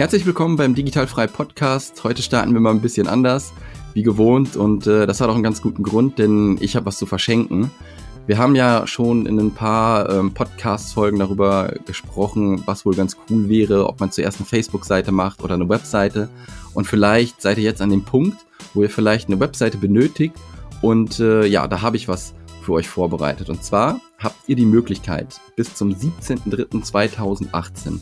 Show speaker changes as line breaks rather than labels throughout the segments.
Herzlich willkommen beim Digitalfrei Podcast. Heute starten wir mal ein bisschen anders, wie gewohnt. Und äh, das hat auch einen ganz guten Grund, denn ich habe was zu verschenken. Wir haben ja schon in ein paar ähm, Podcast-Folgen darüber gesprochen, was wohl ganz cool wäre, ob man zuerst eine Facebook-Seite macht oder eine Webseite. Und vielleicht seid ihr jetzt an dem Punkt, wo ihr vielleicht eine Webseite benötigt. Und äh, ja, da habe ich was für euch vorbereitet. Und zwar habt ihr die Möglichkeit, bis zum 17.03.2018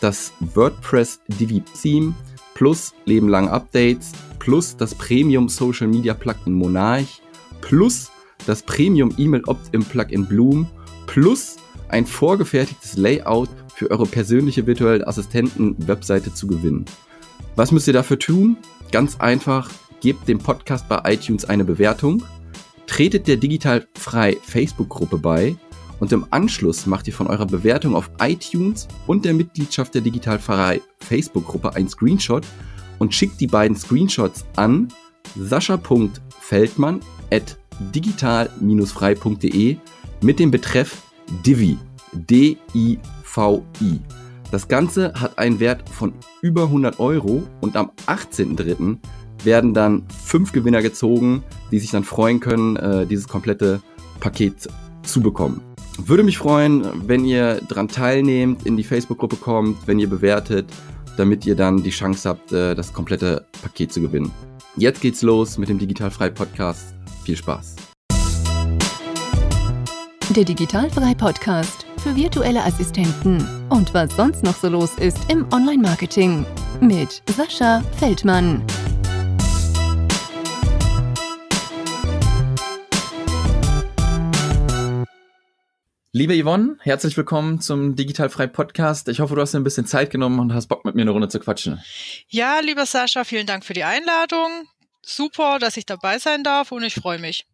das WordPress Divi Theme plus Leben lang Updates plus das Premium Social Media Plugin Monarch plus das Premium E-Mail Opt-in Plugin Bloom plus ein vorgefertigtes Layout für eure persönliche virtuelle Assistenten-Webseite zu gewinnen. Was müsst ihr dafür tun? Ganz einfach, gebt dem Podcast bei iTunes eine Bewertung, tretet der digital frei Facebook-Gruppe bei und im Anschluss macht ihr von eurer Bewertung auf iTunes und der Mitgliedschaft der digital frei Facebook-Gruppe ein Screenshot und schickt die beiden Screenshots an sascha.feldmann at digital-frei.de mit dem Betreff Divi. D-I-V-I. Das Ganze hat einen Wert von über 100 Euro und am 18.03. werden dann fünf Gewinner gezogen, die sich dann freuen können, äh, dieses komplette Paket zu bekommen. Würde mich freuen, wenn ihr daran teilnehmt, in die Facebook-Gruppe kommt, wenn ihr bewertet, damit ihr dann die Chance habt, äh, das komplette Paket zu gewinnen. Jetzt geht's los mit dem Digitalfrei Podcast. Viel Spaß.
Der Digitalfrei Podcast für virtuelle Assistenten und was sonst noch so los ist im Online-Marketing mit Sascha Feldmann.
Liebe Yvonne, herzlich willkommen zum Digitalfrei Podcast. Ich hoffe, du hast dir ein bisschen Zeit genommen und hast Bock mit mir eine Runde zu quatschen.
Ja, lieber Sascha, vielen Dank für die Einladung. Super, dass ich dabei sein darf und ich freue mich.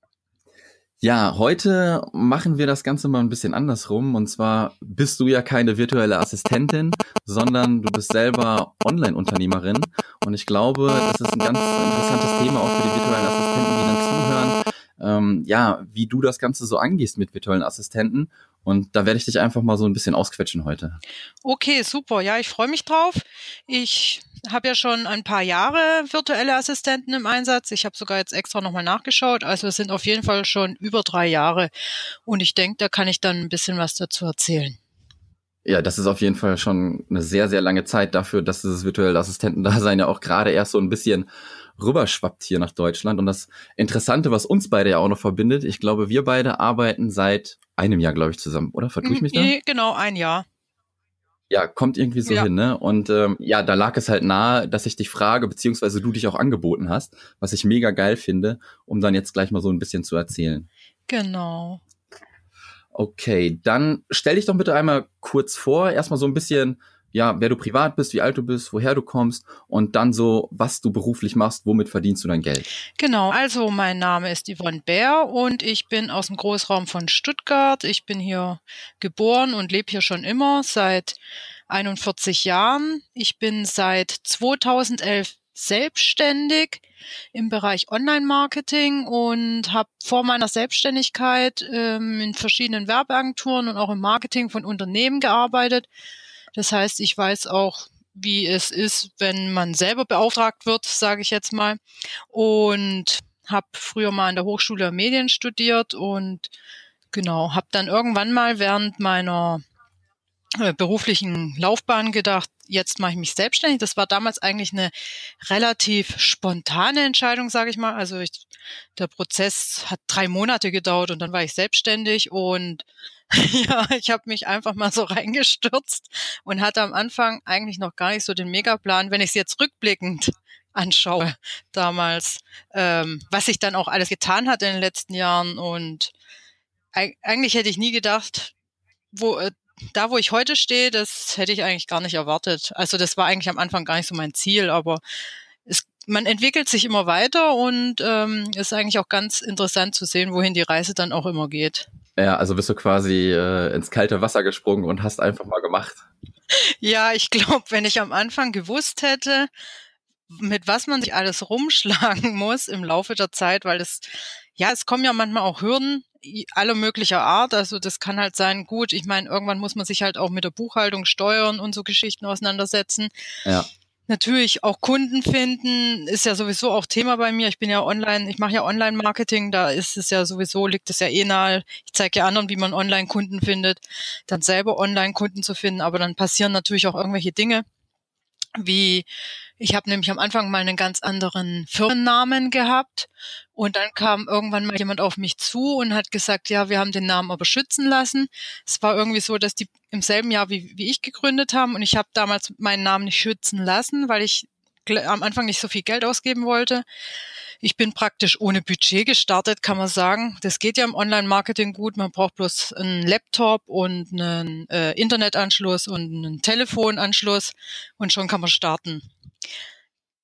Ja, heute machen wir das Ganze mal ein bisschen andersrum. Und zwar bist du ja keine virtuelle Assistentin, sondern du bist selber Online-Unternehmerin. Und ich glaube, das ist ein ganz interessantes Thema auch für die virtuellen Assistenten, die dann zuhören. Ähm, ja, wie du das Ganze so angehst mit virtuellen Assistenten und da werde ich dich einfach mal so ein bisschen ausquetschen heute.
Okay, super. Ja, ich freue mich drauf. Ich habe ja schon ein paar Jahre virtuelle Assistenten im Einsatz. Ich habe sogar jetzt extra nochmal nachgeschaut. Also es sind auf jeden Fall schon über drei Jahre. Und ich denke, da kann ich dann ein bisschen was dazu erzählen.
Ja, das ist auf jeden Fall schon eine sehr, sehr lange Zeit dafür, dass dieses virtuelle Assistentendasein ja auch gerade erst so ein bisschen rüberschwappt hier nach Deutschland. Und das Interessante, was uns beide ja auch noch verbindet, ich glaube, wir beide arbeiten seit einem Jahr, glaube ich, zusammen, oder? Vertue ich mich da?
Nee, genau, ein Jahr.
Ja, kommt irgendwie so ja. hin, ne? Und ähm, ja, da lag es halt nahe, dass ich dich frage, beziehungsweise du dich auch angeboten hast, was ich mega geil finde, um dann jetzt gleich mal so ein bisschen zu erzählen.
Genau.
Okay, dann stell dich doch bitte einmal kurz vor, erstmal so ein bisschen, ja, wer du privat bist, wie alt du bist, woher du kommst und dann so, was du beruflich machst, womit verdienst du dein Geld?
Genau, also mein Name ist Yvonne Bär und ich bin aus dem Großraum von Stuttgart. Ich bin hier geboren und lebe hier schon immer seit 41 Jahren. Ich bin seit 2011 selbstständig im Bereich Online-Marketing und habe vor meiner Selbstständigkeit ähm, in verschiedenen Werbeagenturen und auch im Marketing von Unternehmen gearbeitet das heißt, ich weiß auch, wie es ist, wenn man selber beauftragt wird, sage ich jetzt mal. Und habe früher mal an der Hochschule Medien studiert und genau, habe dann irgendwann mal während meiner äh, beruflichen Laufbahn gedacht, jetzt mache ich mich selbstständig. Das war damals eigentlich eine relativ spontane Entscheidung, sage ich mal. Also ich, der Prozess hat drei Monate gedauert und dann war ich selbstständig und ja, ich habe mich einfach mal so reingestürzt und hatte am Anfang eigentlich noch gar nicht so den Megaplan, wenn ich es jetzt rückblickend anschaue damals, ähm, was sich dann auch alles getan hat in den letzten Jahren und eigentlich hätte ich nie gedacht, wo äh, da, wo ich heute stehe, das hätte ich eigentlich gar nicht erwartet. Also das war eigentlich am Anfang gar nicht so mein Ziel, aber es, man entwickelt sich immer weiter und ähm, ist eigentlich auch ganz interessant zu sehen, wohin die Reise dann auch immer geht.
Ja, also bist du quasi äh, ins kalte Wasser gesprungen und hast einfach mal gemacht.
Ja, ich glaube, wenn ich am Anfang gewusst hätte, mit was man sich alles rumschlagen muss im Laufe der Zeit, weil es, ja, es kommen ja manchmal auch Hürden aller möglicher Art. Also das kann halt sein, gut, ich meine, irgendwann muss man sich halt auch mit der Buchhaltung, Steuern und so Geschichten auseinandersetzen. Ja. Natürlich auch Kunden finden ist ja sowieso auch Thema bei mir. Ich bin ja online, ich mache ja Online-Marketing, da ist es ja sowieso, liegt es ja eh nahe. Ich zeige ja anderen, wie man Online-Kunden findet, dann selber Online-Kunden zu finden, aber dann passieren natürlich auch irgendwelche Dinge, wie ich habe nämlich am Anfang mal einen ganz anderen Firmennamen gehabt und dann kam irgendwann mal jemand auf mich zu und hat gesagt, ja, wir haben den Namen aber schützen lassen. Es war irgendwie so, dass die im selben Jahr wie, wie ich gegründet haben und ich habe damals meinen Namen nicht schützen lassen, weil ich am Anfang nicht so viel Geld ausgeben wollte. Ich bin praktisch ohne Budget gestartet, kann man sagen. Das geht ja im Online-Marketing gut. Man braucht bloß einen Laptop und einen äh, Internetanschluss und einen Telefonanschluss und schon kann man starten.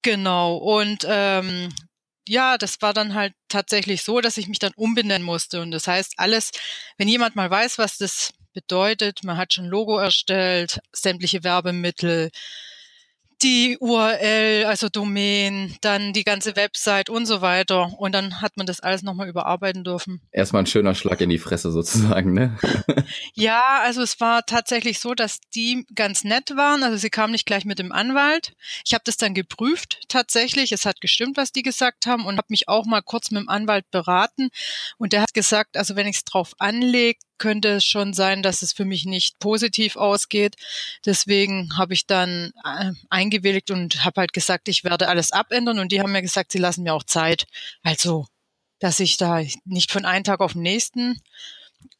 Genau. Und ähm, ja, das war dann halt tatsächlich so, dass ich mich dann umbenennen musste. Und das heißt, alles, wenn jemand mal weiß, was das bedeutet, man hat schon Logo erstellt, sämtliche Werbemittel, die URL, also Domain, dann die ganze Website und so weiter. Und dann hat man das alles nochmal überarbeiten dürfen.
Erstmal ein schöner Schlag in die Fresse sozusagen, ne?
ja, also es war tatsächlich so, dass die ganz nett waren. Also sie kamen nicht gleich mit dem Anwalt. Ich habe das dann geprüft tatsächlich. Es hat gestimmt, was die gesagt haben und habe mich auch mal kurz mit dem Anwalt beraten. Und der hat gesagt, also wenn ich es drauf anlege, könnte es schon sein, dass es für mich nicht positiv ausgeht. Deswegen habe ich dann äh, eingewilligt und habe halt gesagt, ich werde alles abändern und die haben mir gesagt, sie lassen mir auch Zeit. Also, dass ich da nicht von einem Tag auf den nächsten.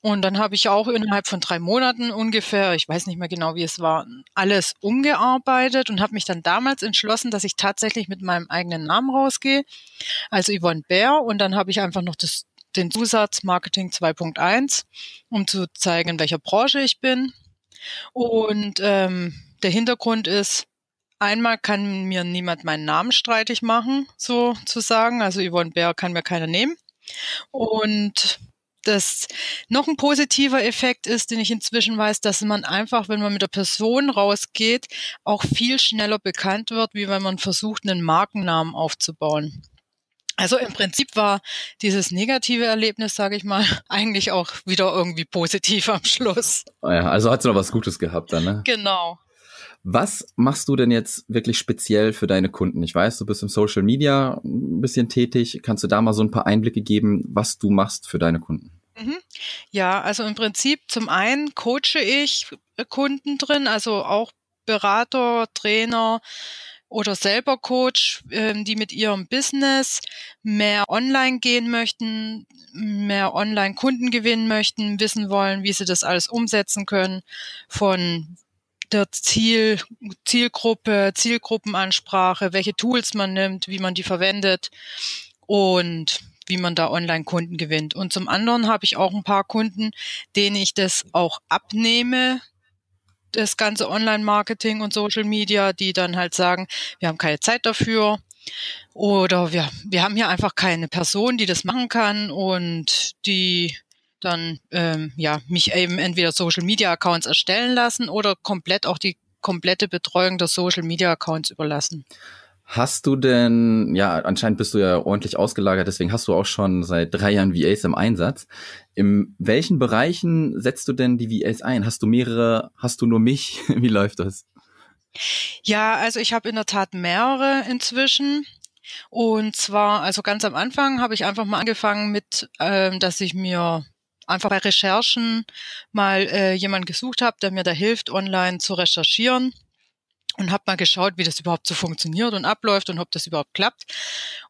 Und dann habe ich auch innerhalb von drei Monaten ungefähr, ich weiß nicht mehr genau, wie es war, alles umgearbeitet und habe mich dann damals entschlossen, dass ich tatsächlich mit meinem eigenen Namen rausgehe, also Yvonne Bär. Und dann habe ich einfach noch das den Zusatz Marketing 2.1, um zu zeigen, in welcher Branche ich bin. Und ähm, der Hintergrund ist, einmal kann mir niemand meinen Namen streitig machen, sozusagen. Also Yvonne Bär kann mir keiner nehmen. Und das noch ein positiver Effekt ist, den ich inzwischen weiß, dass man einfach, wenn man mit der Person rausgeht, auch viel schneller bekannt wird, wie wenn man versucht, einen Markennamen aufzubauen. Also im Prinzip war dieses negative Erlebnis, sage ich mal, eigentlich auch wieder irgendwie positiv am Schluss.
Oh ja, also hat es noch was Gutes gehabt dann, ne?
Genau.
Was machst du denn jetzt wirklich speziell für deine Kunden? Ich weiß, du bist im Social Media ein bisschen tätig. Kannst du da mal so ein paar Einblicke geben, was du machst für deine Kunden?
Mhm. Ja, also im Prinzip zum einen coache ich Kunden drin, also auch Berater, Trainer, oder selber Coach, ähm, die mit ihrem Business mehr online gehen möchten, mehr online Kunden gewinnen möchten, wissen wollen, wie sie das alles umsetzen können von der Ziel, Zielgruppe, Zielgruppenansprache, welche Tools man nimmt, wie man die verwendet und wie man da online Kunden gewinnt. Und zum anderen habe ich auch ein paar Kunden, denen ich das auch abnehme, das ganze Online-Marketing und Social Media, die dann halt sagen, wir haben keine Zeit dafür oder wir, wir haben hier einfach keine Person, die das machen kann und die dann ähm, ja mich eben entweder Social Media Accounts erstellen lassen oder komplett auch die komplette Betreuung der Social Media Accounts überlassen.
Hast du denn, ja, anscheinend bist du ja ordentlich ausgelagert, deswegen hast du auch schon seit drei Jahren VAs im Einsatz. In welchen Bereichen setzt du denn die VAs ein? Hast du mehrere? Hast du nur mich? Wie läuft das?
Ja, also ich habe in der Tat mehrere inzwischen. Und zwar, also ganz am Anfang habe ich einfach mal angefangen mit, ähm, dass ich mir einfach bei Recherchen mal äh, jemanden gesucht habe, der mir da hilft, online zu recherchieren und habe mal geschaut, wie das überhaupt so funktioniert und abläuft und ob das überhaupt klappt.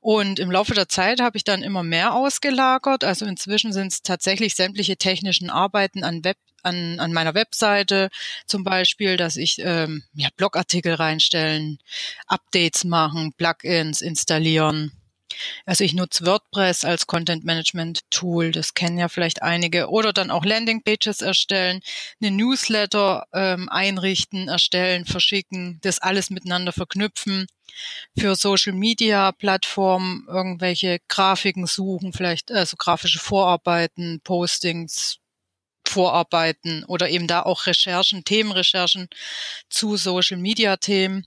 Und im Laufe der Zeit habe ich dann immer mehr ausgelagert. Also inzwischen sind es tatsächlich sämtliche technischen Arbeiten an Web an, an meiner Webseite zum Beispiel, dass ich ähm, ja, Blogartikel reinstellen, Updates machen, Plugins installieren, also ich nutze WordPress als Content Management Tool, das kennen ja vielleicht einige, oder dann auch Landing Pages erstellen, eine Newsletter ähm, einrichten, erstellen, verschicken, das alles miteinander verknüpfen. Für Social Media Plattformen irgendwelche Grafiken suchen, vielleicht also grafische Vorarbeiten, Postings, Vorarbeiten oder eben da auch Recherchen, Themenrecherchen zu Social Media Themen.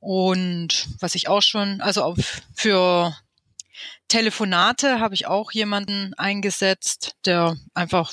Und was ich auch schon, also für Telefonate habe ich auch jemanden eingesetzt, der einfach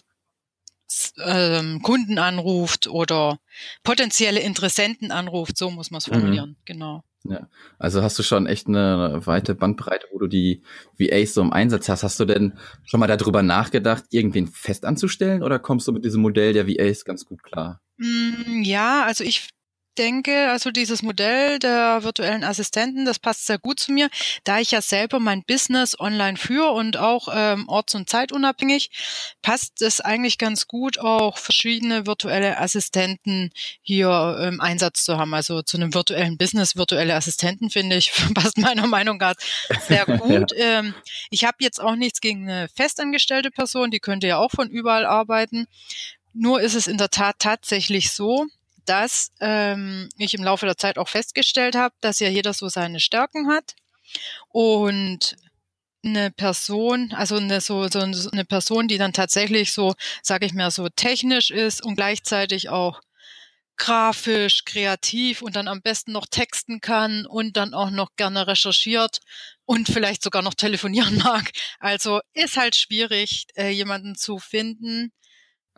ähm, Kunden anruft oder potenzielle Interessenten anruft, so muss man es mhm. formulieren, mhm. genau.
Ja, also hast du schon echt eine weite Bandbreite, wo du die VAs so im Einsatz hast. Hast du denn schon mal darüber nachgedacht, irgendwen fest anzustellen oder kommst du mit diesem Modell der VAs ganz gut klar?
Mm, ja, also ich denke, also dieses Modell der virtuellen Assistenten, das passt sehr gut zu mir, da ich ja selber mein Business online führe und auch ähm, orts- und zeitunabhängig, passt es eigentlich ganz gut, auch verschiedene virtuelle Assistenten hier im ähm, Einsatz zu haben. Also zu einem virtuellen Business, virtuelle Assistenten finde ich, passt meiner Meinung nach sehr gut. ja. ähm, ich habe jetzt auch nichts gegen eine festangestellte Person, die könnte ja auch von überall arbeiten. Nur ist es in der Tat tatsächlich so, dass ähm, ich im Laufe der Zeit auch festgestellt habe, dass ja jeder so seine Stärken hat und eine Person, also eine, so, so eine Person, die dann tatsächlich so, sage ich mal, so technisch ist und gleichzeitig auch grafisch, kreativ und dann am besten noch texten kann und dann auch noch gerne recherchiert und vielleicht sogar noch telefonieren mag. Also ist halt schwierig, äh, jemanden zu finden,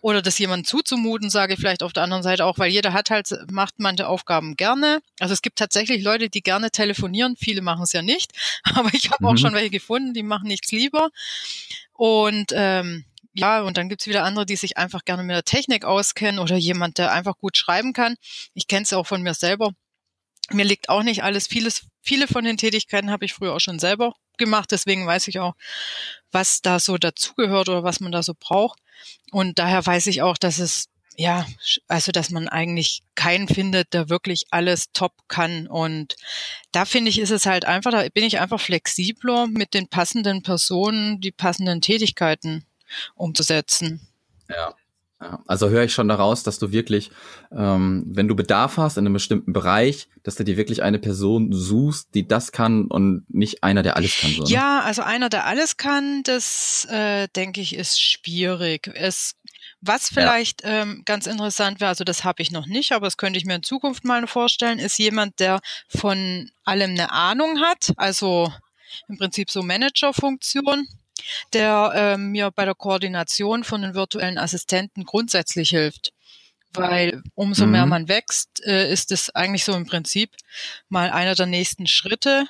oder das jemandem zuzumuten, sage ich vielleicht auf der anderen Seite auch, weil jeder hat halt, macht manche Aufgaben gerne. Also es gibt tatsächlich Leute, die gerne telefonieren, viele machen es ja nicht, aber ich habe mhm. auch schon welche gefunden, die machen nichts lieber. Und ähm, ja, und dann gibt's wieder andere, die sich einfach gerne mit der Technik auskennen oder jemand, der einfach gut schreiben kann. Ich kenne es ja auch von mir selber. Mir liegt auch nicht alles, vieles, viele von den Tätigkeiten habe ich früher auch schon selber gemacht, deswegen weiß ich auch, was da so dazugehört oder was man da so braucht. Und daher weiß ich auch, dass es ja, also dass man eigentlich keinen findet, der wirklich alles top kann. Und da finde ich, ist es halt einfach, da bin ich einfach flexibler mit den passenden Personen, die passenden Tätigkeiten umzusetzen.
Ja. Ja, also höre ich schon daraus, dass du wirklich, ähm, wenn du Bedarf hast in einem bestimmten Bereich, dass du dir wirklich eine Person suchst, die das kann und nicht einer, der alles kann. So,
ne? Ja, also einer, der alles kann, das äh, denke ich, ist schwierig. Es, was vielleicht ja. ähm, ganz interessant wäre, also das habe ich noch nicht, aber das könnte ich mir in Zukunft mal vorstellen, ist jemand, der von allem eine Ahnung hat, also im Prinzip so Managerfunktion der äh, mir bei der Koordination von den virtuellen Assistenten grundsätzlich hilft. Weil umso mhm. mehr man wächst, äh, ist es eigentlich so im Prinzip mal einer der nächsten Schritte.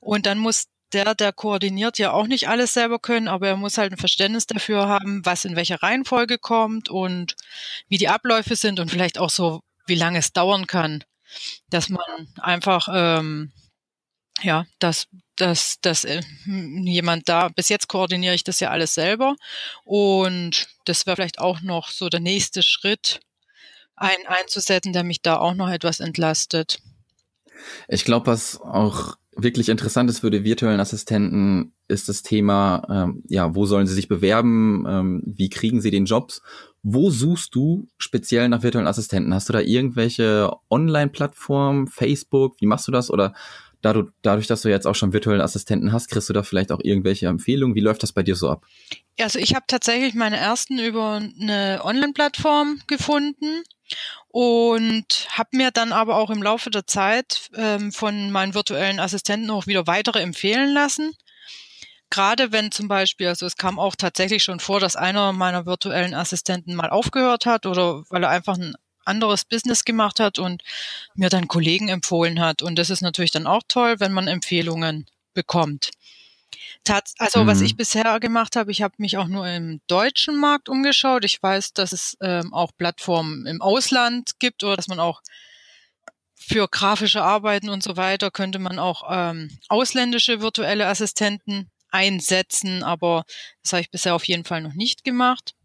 Und dann muss der, der koordiniert, ja auch nicht alles selber können, aber er muss halt ein Verständnis dafür haben, was in welcher Reihenfolge kommt und wie die Abläufe sind und vielleicht auch so, wie lange es dauern kann, dass man einfach ähm, ja, dass, dass, dass äh, jemand da, bis jetzt koordiniere ich das ja alles selber und das wäre vielleicht auch noch so der nächste Schritt, einen einzusetzen, der mich da auch noch etwas entlastet.
Ich glaube, was auch wirklich interessant ist für die virtuellen Assistenten, ist das Thema, ähm, ja, wo sollen sie sich bewerben, ähm, wie kriegen sie den Jobs? Wo suchst du speziell nach virtuellen Assistenten? Hast du da irgendwelche Online-Plattformen, Facebook, wie machst du das? Oder dadurch, dass du jetzt auch schon virtuelle Assistenten hast, kriegst du da vielleicht auch irgendwelche Empfehlungen? Wie läuft das bei dir so ab?
Also ich habe tatsächlich meine ersten über eine Online-Plattform gefunden und habe mir dann aber auch im Laufe der Zeit ähm, von meinen virtuellen Assistenten auch wieder weitere empfehlen lassen. Gerade wenn zum Beispiel, also es kam auch tatsächlich schon vor, dass einer meiner virtuellen Assistenten mal aufgehört hat oder weil er einfach ein anderes Business gemacht hat und mir dann Kollegen empfohlen hat. Und das ist natürlich dann auch toll, wenn man Empfehlungen bekommt. Tats also mhm. was ich bisher gemacht habe, ich habe mich auch nur im deutschen Markt umgeschaut. Ich weiß, dass es ähm, auch Plattformen im Ausland gibt oder dass man auch für grafische Arbeiten und so weiter könnte man auch ähm, ausländische virtuelle Assistenten einsetzen, aber das habe ich bisher auf jeden Fall noch nicht gemacht.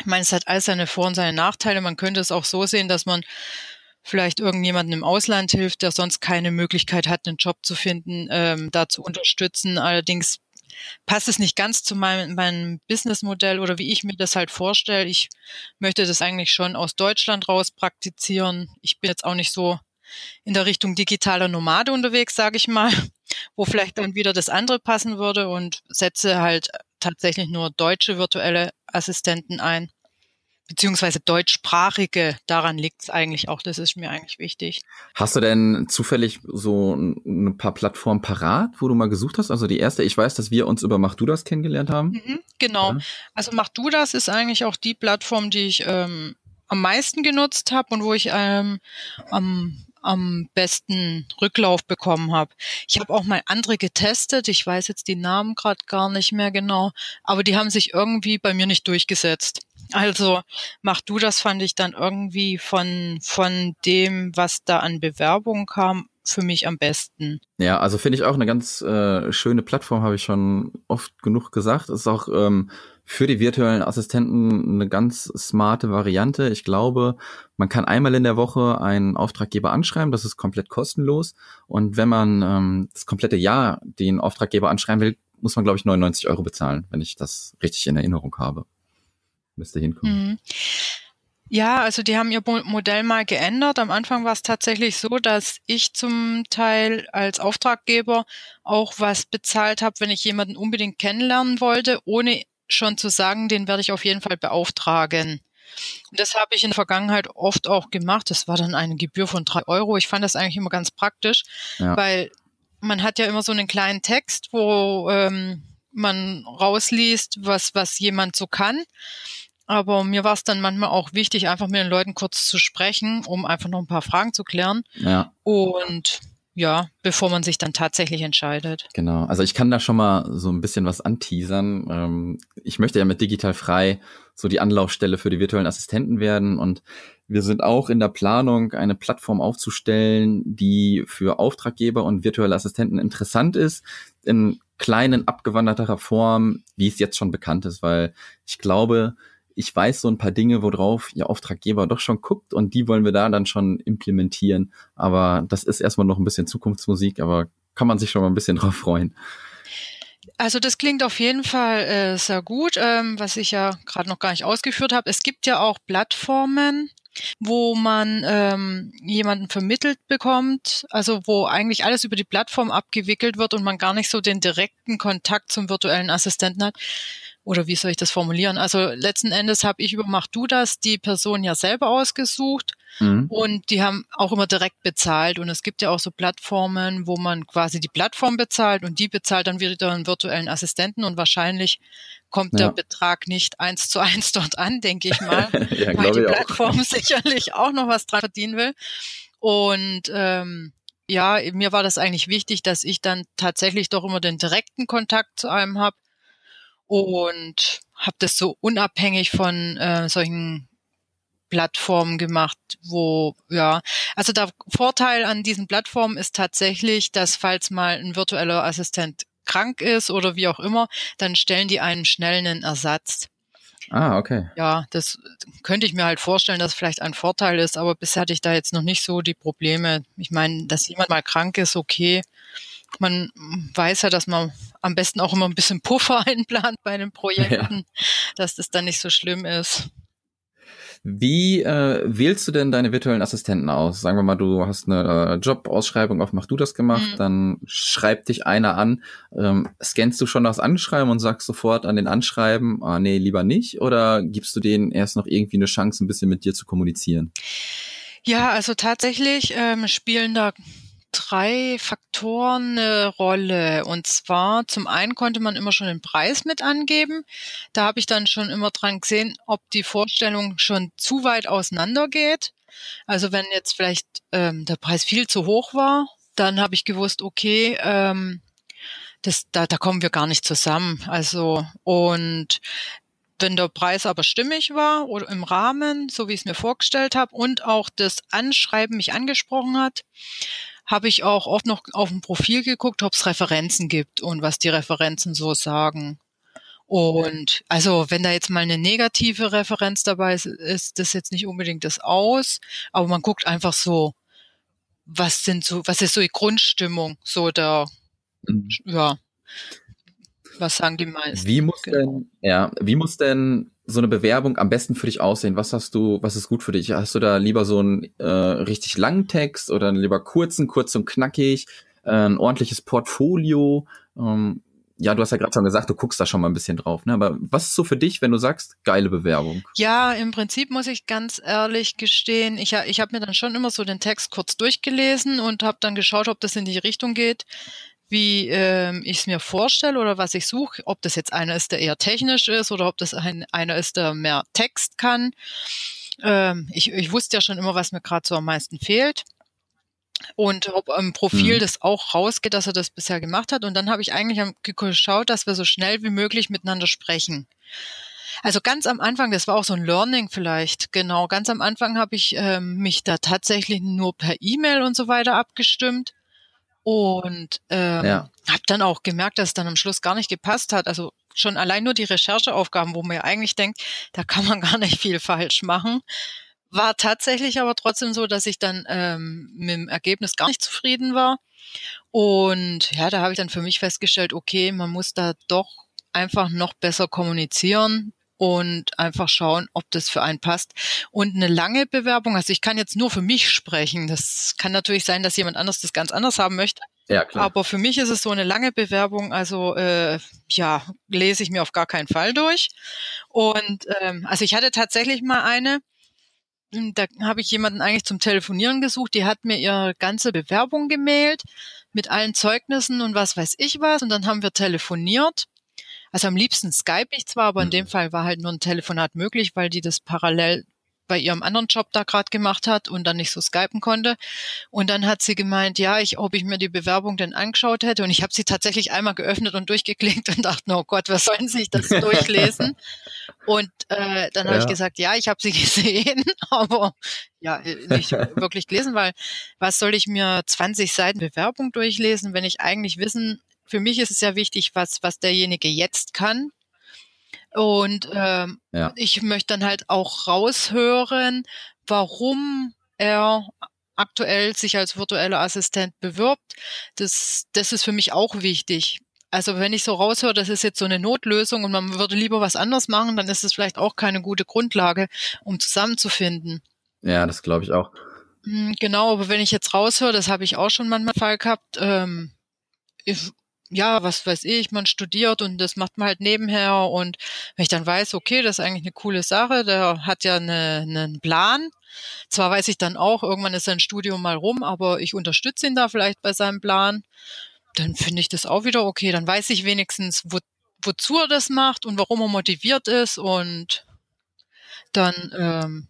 Ich meine, es hat all seine Vor- und seine Nachteile. Man könnte es auch so sehen, dass man vielleicht irgendjemanden im Ausland hilft, der sonst keine Möglichkeit hat, einen Job zu finden, ähm, da zu unterstützen. Allerdings passt es nicht ganz zu meinem, meinem Businessmodell oder wie ich mir das halt vorstelle. Ich möchte das eigentlich schon aus Deutschland raus praktizieren. Ich bin jetzt auch nicht so in der Richtung digitaler Nomade unterwegs, sage ich mal, wo vielleicht dann wieder das andere passen würde und setze halt tatsächlich nur deutsche virtuelle Assistenten ein. beziehungsweise deutschsprachige, daran liegt es eigentlich auch, das ist mir eigentlich wichtig.
Hast du denn zufällig so ein paar Plattformen parat, wo du mal gesucht hast? Also die erste, ich weiß, dass wir uns über Mach du das kennengelernt haben.
Mhm, genau. Ja. Also Mach du das ist eigentlich auch die Plattform, die ich ähm, am meisten genutzt habe und wo ich ähm, am am besten Rücklauf bekommen habe. Ich habe auch mal andere getestet. Ich weiß jetzt die Namen gerade gar nicht mehr genau, aber die haben sich irgendwie bei mir nicht durchgesetzt. Also mach du das, fand ich dann irgendwie von, von dem, was da an Bewerbungen kam, für mich am besten.
Ja, also finde ich auch eine ganz äh, schöne Plattform, habe ich schon oft genug gesagt. Ist auch ähm, für die virtuellen Assistenten eine ganz smarte Variante. Ich glaube, man kann einmal in der Woche einen Auftraggeber anschreiben, das ist komplett kostenlos. Und wenn man ähm, das komplette Jahr den Auftraggeber anschreiben will, muss man, glaube ich, 99 Euro bezahlen, wenn ich das richtig in Erinnerung habe. Müsste hinkommen. Mhm.
Ja, also die haben ihr Modell mal geändert. Am Anfang war es tatsächlich so, dass ich zum Teil als Auftraggeber auch was bezahlt habe, wenn ich jemanden unbedingt kennenlernen wollte, ohne schon zu sagen, den werde ich auf jeden Fall beauftragen. Und das habe ich in der Vergangenheit oft auch gemacht. Das war dann eine Gebühr von drei Euro. Ich fand das eigentlich immer ganz praktisch, ja. weil man hat ja immer so einen kleinen Text, wo ähm, man rausliest, was, was jemand so kann. Aber mir war es dann manchmal auch wichtig, einfach mit den Leuten kurz zu sprechen, um einfach noch ein paar Fragen zu klären. Ja. Und ja, bevor man sich dann tatsächlich entscheidet.
Genau, also ich kann da schon mal so ein bisschen was anteasern. Ähm, ich möchte ja mit Digital Frei so die Anlaufstelle für die virtuellen Assistenten werden und wir sind auch in der Planung, eine Plattform aufzustellen, die für Auftraggeber und virtuelle Assistenten interessant ist, in kleinen abgewanderterer Form, wie es jetzt schon bekannt ist, weil ich glaube, ich weiß so ein paar Dinge, worauf Ihr Auftraggeber doch schon guckt und die wollen wir da dann schon implementieren. Aber das ist erstmal noch ein bisschen Zukunftsmusik, aber kann man sich schon mal ein bisschen drauf freuen.
Also das klingt auf jeden Fall äh, sehr gut, ähm, was ich ja gerade noch gar nicht ausgeführt habe. Es gibt ja auch Plattformen, wo man ähm, jemanden vermittelt bekommt, also wo eigentlich alles über die Plattform abgewickelt wird und man gar nicht so den direkten Kontakt zum virtuellen Assistenten hat oder wie soll ich das formulieren? Also letzten Endes habe ich über Mach du das die Person ja selber ausgesucht mhm. und die haben auch immer direkt bezahlt und es gibt ja auch so Plattformen, wo man quasi die Plattform bezahlt und die bezahlt dann wieder einen virtuellen Assistenten und wahrscheinlich kommt ja. der Betrag nicht eins zu eins dort an, denke ich mal, ja, weil die Plattform auch. sicherlich auch noch was dran verdienen will. Und ähm, ja, mir war das eigentlich wichtig, dass ich dann tatsächlich doch immer den direkten Kontakt zu einem habe und habe das so unabhängig von äh, solchen Plattformen gemacht, wo, ja, also der Vorteil an diesen Plattformen ist tatsächlich, dass falls mal ein virtueller Assistent krank ist oder wie auch immer, dann stellen die einen schnell einen Ersatz.
Ah, okay.
Ja, das könnte ich mir halt vorstellen, dass vielleicht ein Vorteil ist, aber bisher hatte ich da jetzt noch nicht so die Probleme. Ich meine, dass jemand mal krank ist, okay man weiß ja, dass man am besten auch immer ein bisschen Puffer einplant bei den Projekten, ja. dass das dann nicht so schlimm ist.
Wie äh, wählst du denn deine virtuellen Assistenten aus? Sagen wir mal, du hast eine äh, Jobausschreibung auf Mach du das gemacht, mhm. dann schreibt dich einer an. Ähm, scannst du schon das Anschreiben und sagst sofort an den Anschreiben, ah nee, lieber nicht? Oder gibst du denen erst noch irgendwie eine Chance, ein bisschen mit dir zu kommunizieren?
Ja, also tatsächlich ähm, spielen da drei Faktoren eine Rolle. Und zwar zum einen konnte man immer schon den Preis mit angeben. Da habe ich dann schon immer dran gesehen, ob die Vorstellung schon zu weit auseinander geht. Also wenn jetzt vielleicht ähm, der Preis viel zu hoch war, dann habe ich gewusst, okay, ähm, das, da, da kommen wir gar nicht zusammen. Also und wenn der Preis aber stimmig war oder im Rahmen, so wie ich es mir vorgestellt habe, und auch das Anschreiben mich angesprochen hat, habe ich auch oft noch auf dem Profil geguckt, ob es Referenzen gibt und was die Referenzen so sagen. Und also, wenn da jetzt mal eine negative Referenz dabei ist, ist das jetzt nicht unbedingt das aus, aber man guckt einfach so, was sind so, was ist so die Grundstimmung, so da, mhm. ja, was sagen die meisten?
Wie muss genau. denn, ja, wie muss denn so eine Bewerbung am besten für dich aussehen? Was hast du, was ist gut für dich? Hast du da lieber so einen äh, richtig langen Text oder lieber kurzen, kurz und knackig, äh, ein ordentliches Portfolio? Ähm, ja, du hast ja gerade schon gesagt, du guckst da schon mal ein bisschen drauf. Ne? Aber was ist so für dich, wenn du sagst, geile Bewerbung?
Ja, im Prinzip muss ich ganz ehrlich gestehen, ich, ich habe mir dann schon immer so den Text kurz durchgelesen und habe dann geschaut, ob das in die Richtung geht, wie ähm, ich es mir vorstelle oder was ich suche, ob das jetzt einer ist, der eher technisch ist oder ob das ein, einer ist, der mehr Text kann. Ähm, ich, ich wusste ja schon immer, was mir gerade so am meisten fehlt und ob im Profil mhm. das auch rausgeht, dass er das bisher gemacht hat. Und dann habe ich eigentlich geschaut, dass wir so schnell wie möglich miteinander sprechen. Also ganz am Anfang, das war auch so ein Learning vielleicht, genau, ganz am Anfang habe ich ähm, mich da tatsächlich nur per E-Mail und so weiter abgestimmt und ähm, ja. habe dann auch gemerkt, dass es dann am Schluss gar nicht gepasst hat. Also schon allein nur die Rechercheaufgaben, wo man ja eigentlich denkt, da kann man gar nicht viel falsch machen. War tatsächlich aber trotzdem so, dass ich dann ähm, mit dem Ergebnis gar nicht zufrieden war. Und ja, da habe ich dann für mich festgestellt, okay, man muss da doch einfach noch besser kommunizieren und einfach schauen, ob das für einen passt. Und eine lange Bewerbung, also ich kann jetzt nur für mich sprechen. Das kann natürlich sein, dass jemand anders das ganz anders haben möchte. Ja, klar. Aber für mich ist es so eine lange Bewerbung, also äh, ja, lese ich mir auf gar keinen Fall durch. Und ähm, also ich hatte tatsächlich mal eine, hm, da habe ich jemanden eigentlich zum Telefonieren gesucht, die hat mir ihre ganze Bewerbung gemailt mit allen Zeugnissen und was weiß ich was. Und dann haben wir telefoniert. Also am liebsten Skype ich zwar, aber in dem mhm. Fall war halt nur ein Telefonat möglich, weil die das parallel bei ihrem anderen Job da gerade gemacht hat und dann nicht so skypen konnte. Und dann hat sie gemeint, ja, ich, ob ich mir die Bewerbung denn angeschaut hätte. Und ich habe sie tatsächlich einmal geöffnet und durchgeklickt und dachte, oh Gott, was sollen Sie sich das durchlesen? und äh, dann ja. habe ich gesagt, ja, ich habe sie gesehen, aber ja, nicht wirklich gelesen, weil was soll ich mir 20 Seiten Bewerbung durchlesen, wenn ich eigentlich wissen, für mich ist es ja wichtig, was, was derjenige jetzt kann und ähm, ja. ich möchte dann halt auch raushören, warum er aktuell sich als virtueller Assistent bewirbt. Das, das ist für mich auch wichtig. Also wenn ich so raushöre, das ist jetzt so eine Notlösung und man würde lieber was anderes machen, dann ist es vielleicht auch keine gute Grundlage, um zusammenzufinden.
Ja, das glaube ich auch.
Hm, genau, aber wenn ich jetzt raushöre, das habe ich auch schon manchmal Fall gehabt, ähm, ja, was weiß ich, man studiert und das macht man halt nebenher und wenn ich dann weiß, okay, das ist eigentlich eine coole Sache, der hat ja eine, einen Plan. Zwar weiß ich dann auch, irgendwann ist sein Studium mal rum, aber ich unterstütze ihn da vielleicht bei seinem Plan. Dann finde ich das auch wieder okay. Dann weiß ich wenigstens, wo, wozu er das macht und warum er motiviert ist und dann ähm,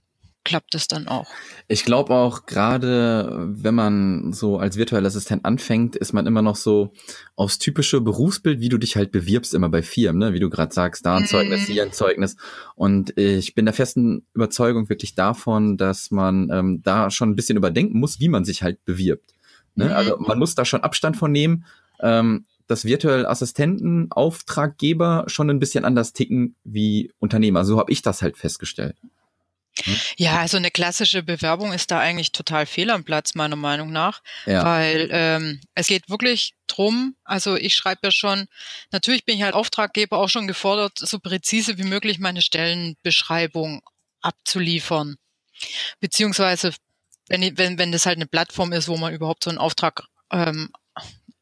klappt es dann auch.
Ich glaube auch, gerade wenn man so als virtueller Assistent anfängt, ist man immer noch so aufs typische Berufsbild, wie du dich halt bewirbst, immer bei Firmen, ne? wie du gerade sagst, da ein Zeugnis, hier ein Zeugnis. Und ich bin der festen Überzeugung wirklich davon, dass man ähm, da schon ein bisschen überdenken muss, wie man sich halt bewirbt. Ne? Mhm. Also man muss da schon Abstand von nehmen. Ähm, dass virtuelle Assistenten, Auftraggeber schon ein bisschen anders ticken wie Unternehmer. So habe ich das halt festgestellt.
Hm? Ja, also eine klassische Bewerbung ist da eigentlich total fehl am Platz, meiner Meinung nach. Ja. Weil ähm, es geht wirklich drum, also ich schreibe ja schon, natürlich bin ich halt Auftraggeber auch schon gefordert, so präzise wie möglich meine Stellenbeschreibung abzuliefern. Beziehungsweise, wenn, wenn, wenn das halt eine Plattform ist, wo man überhaupt so einen Auftrag ähm,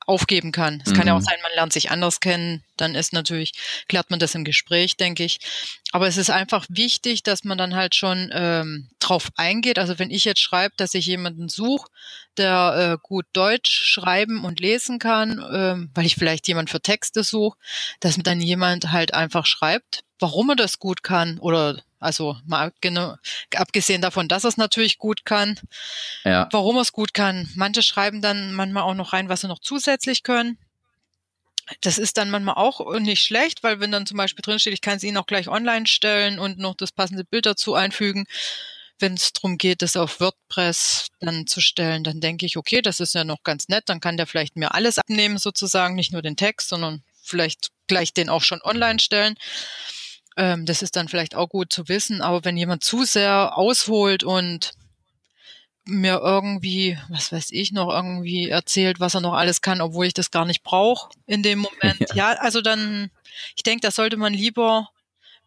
aufgeben kann. Es mhm. kann ja auch mhm. sein, man lernt sich anders kennen, dann ist natürlich, klärt man das im Gespräch, denke ich. Aber es ist einfach wichtig, dass man dann halt schon ähm, drauf eingeht. Also wenn ich jetzt schreibe, dass ich jemanden suche, der äh, gut Deutsch schreiben und lesen kann, ähm, weil ich vielleicht jemand für Texte suche, dass mir dann jemand halt einfach schreibt, warum er das gut kann oder also mal genau, abgesehen davon, dass er es natürlich gut kann, ja. warum er es gut kann. Manche schreiben dann manchmal auch noch rein, was sie noch zusätzlich können. Das ist dann manchmal auch nicht schlecht, weil wenn dann zum Beispiel drinsteht, ich kann es Ihnen auch gleich online stellen und noch das passende Bild dazu einfügen, wenn es darum geht, das auf WordPress dann zu stellen, dann denke ich, okay, das ist ja noch ganz nett, dann kann der vielleicht mir alles abnehmen sozusagen, nicht nur den Text, sondern vielleicht gleich den auch schon online stellen. Ähm, das ist dann vielleicht auch gut zu wissen. Aber wenn jemand zu sehr ausholt und mir irgendwie, was weiß ich, noch irgendwie erzählt, was er noch alles kann, obwohl ich das gar nicht brauche in dem Moment. Ja, ja also dann, ich denke, da sollte man lieber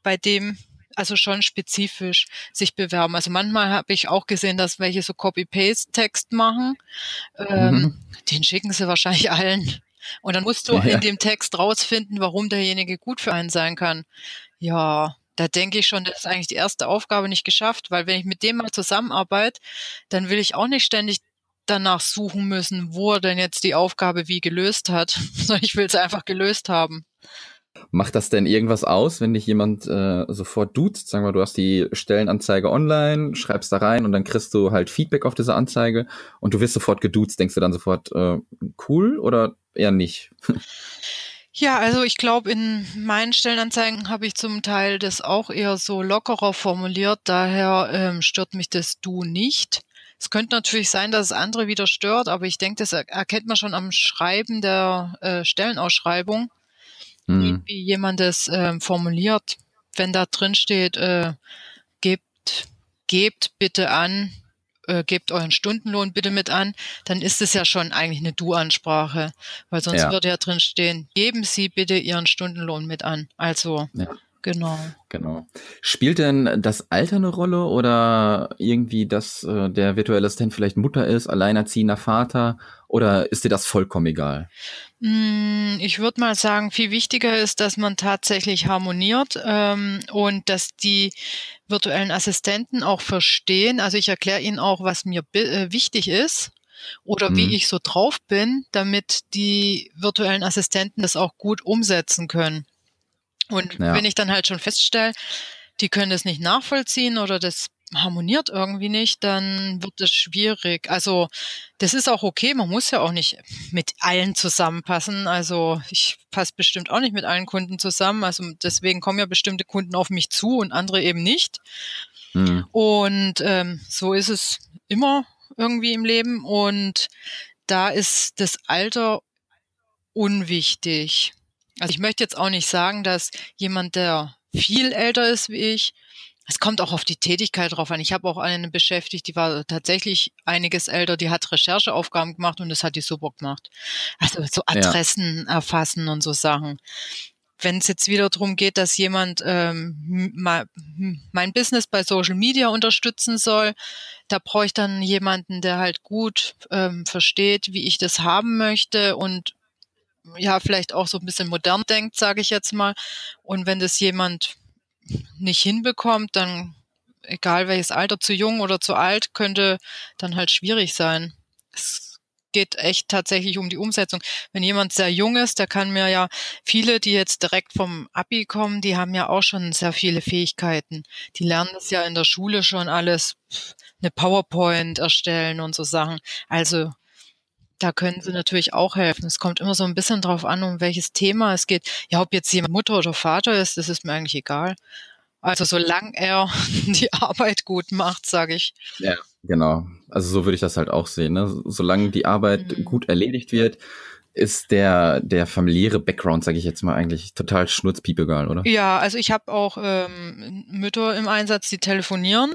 bei dem, also schon spezifisch sich bewerben. Also manchmal habe ich auch gesehen, dass welche so Copy-Paste-Text machen. Ähm, mhm. Den schicken sie wahrscheinlich allen Und dann musst du ja. in dem Text rausfinden, warum derjenige gut für einen sein kann. Ja, da denke ich schon, das ist eigentlich die erste Aufgabe nicht geschafft, weil wenn ich mit dem mal zusammenarbeite, dann will ich auch nicht ständig danach suchen müssen, wo er denn jetzt die Aufgabe wie gelöst hat, sondern ich will es einfach gelöst haben.
Macht das denn irgendwas aus, wenn dich jemand äh, sofort duzt? Sagen wir, du hast die Stellenanzeige online, schreibst da rein und dann kriegst du halt Feedback auf diese Anzeige und du wirst sofort geduzt. Denkst du dann sofort, äh, cool oder eher nicht?
Ja, also ich glaube, in meinen Stellenanzeigen habe ich zum Teil das auch eher so lockerer formuliert. Daher ähm, stört mich das Du nicht. Es könnte natürlich sein, dass es andere wieder stört, aber ich denke, das erkennt man schon am Schreiben der äh, Stellenausschreibung, mhm. wie, jemand das äh, formuliert. Wenn da drin steht, äh, gebt, gebt bitte an, äh, gebt euren Stundenlohn bitte mit an, dann ist es ja schon eigentlich eine Du-Ansprache, weil sonst ja. würde ja drin stehen, geben Sie bitte Ihren Stundenlohn mit an. Also ja. Genau.
Genau. Spielt denn das Alter eine Rolle oder irgendwie, dass äh, der virtuelle Assistent vielleicht Mutter ist, alleinerziehender Vater oder ist dir das vollkommen egal?
Mm, ich würde mal sagen, viel wichtiger ist, dass man tatsächlich harmoniert ähm, und dass die virtuellen Assistenten auch verstehen. Also ich erkläre ihnen auch, was mir äh, wichtig ist oder mhm. wie ich so drauf bin, damit die virtuellen Assistenten das auch gut umsetzen können. Und ja. wenn ich dann halt schon feststelle, die können das nicht nachvollziehen oder das harmoniert irgendwie nicht, dann wird es schwierig. Also das ist auch okay, man muss ja auch nicht mit allen zusammenpassen. Also ich passe bestimmt auch nicht mit allen Kunden zusammen. Also deswegen kommen ja bestimmte Kunden auf mich zu und andere eben nicht. Mhm. Und ähm, so ist es immer irgendwie im Leben. Und da ist das Alter unwichtig. Also ich möchte jetzt auch nicht sagen, dass jemand, der viel älter ist wie ich, es kommt auch auf die Tätigkeit drauf an. Ich habe auch eine beschäftigt, die war tatsächlich einiges älter, die hat Rechercheaufgaben gemacht und das hat die super gemacht. Also so Adressen ja. erfassen und so Sachen. Wenn es jetzt wieder darum geht, dass jemand ähm, mal, mein Business bei Social Media unterstützen soll, da brauche ich dann jemanden, der halt gut ähm, versteht, wie ich das haben möchte und ja vielleicht auch so ein bisschen modern denkt, sage ich jetzt mal. Und wenn das jemand nicht hinbekommt, dann egal welches Alter, zu jung oder zu alt, könnte dann halt schwierig sein. Es geht echt tatsächlich um die Umsetzung. Wenn jemand sehr jung ist, der kann mir ja viele, die jetzt direkt vom Abi kommen, die haben ja auch schon sehr viele Fähigkeiten. Die lernen das ja in der Schule schon alles, eine PowerPoint erstellen und so Sachen. Also da können sie natürlich auch helfen. Es kommt immer so ein bisschen drauf an, um welches Thema es geht. Ja, ob jetzt jemand Mutter oder Vater ist, das ist mir eigentlich egal. Also solange er die Arbeit gut macht, sage ich.
Ja, genau. Also so würde ich das halt auch sehen. Ne? Solange die Arbeit mhm. gut erledigt wird, ist der, der familiäre Background, sage ich jetzt mal, eigentlich total schnurzpiepegal, oder?
Ja, also ich habe auch ähm, Mütter im Einsatz, die telefonieren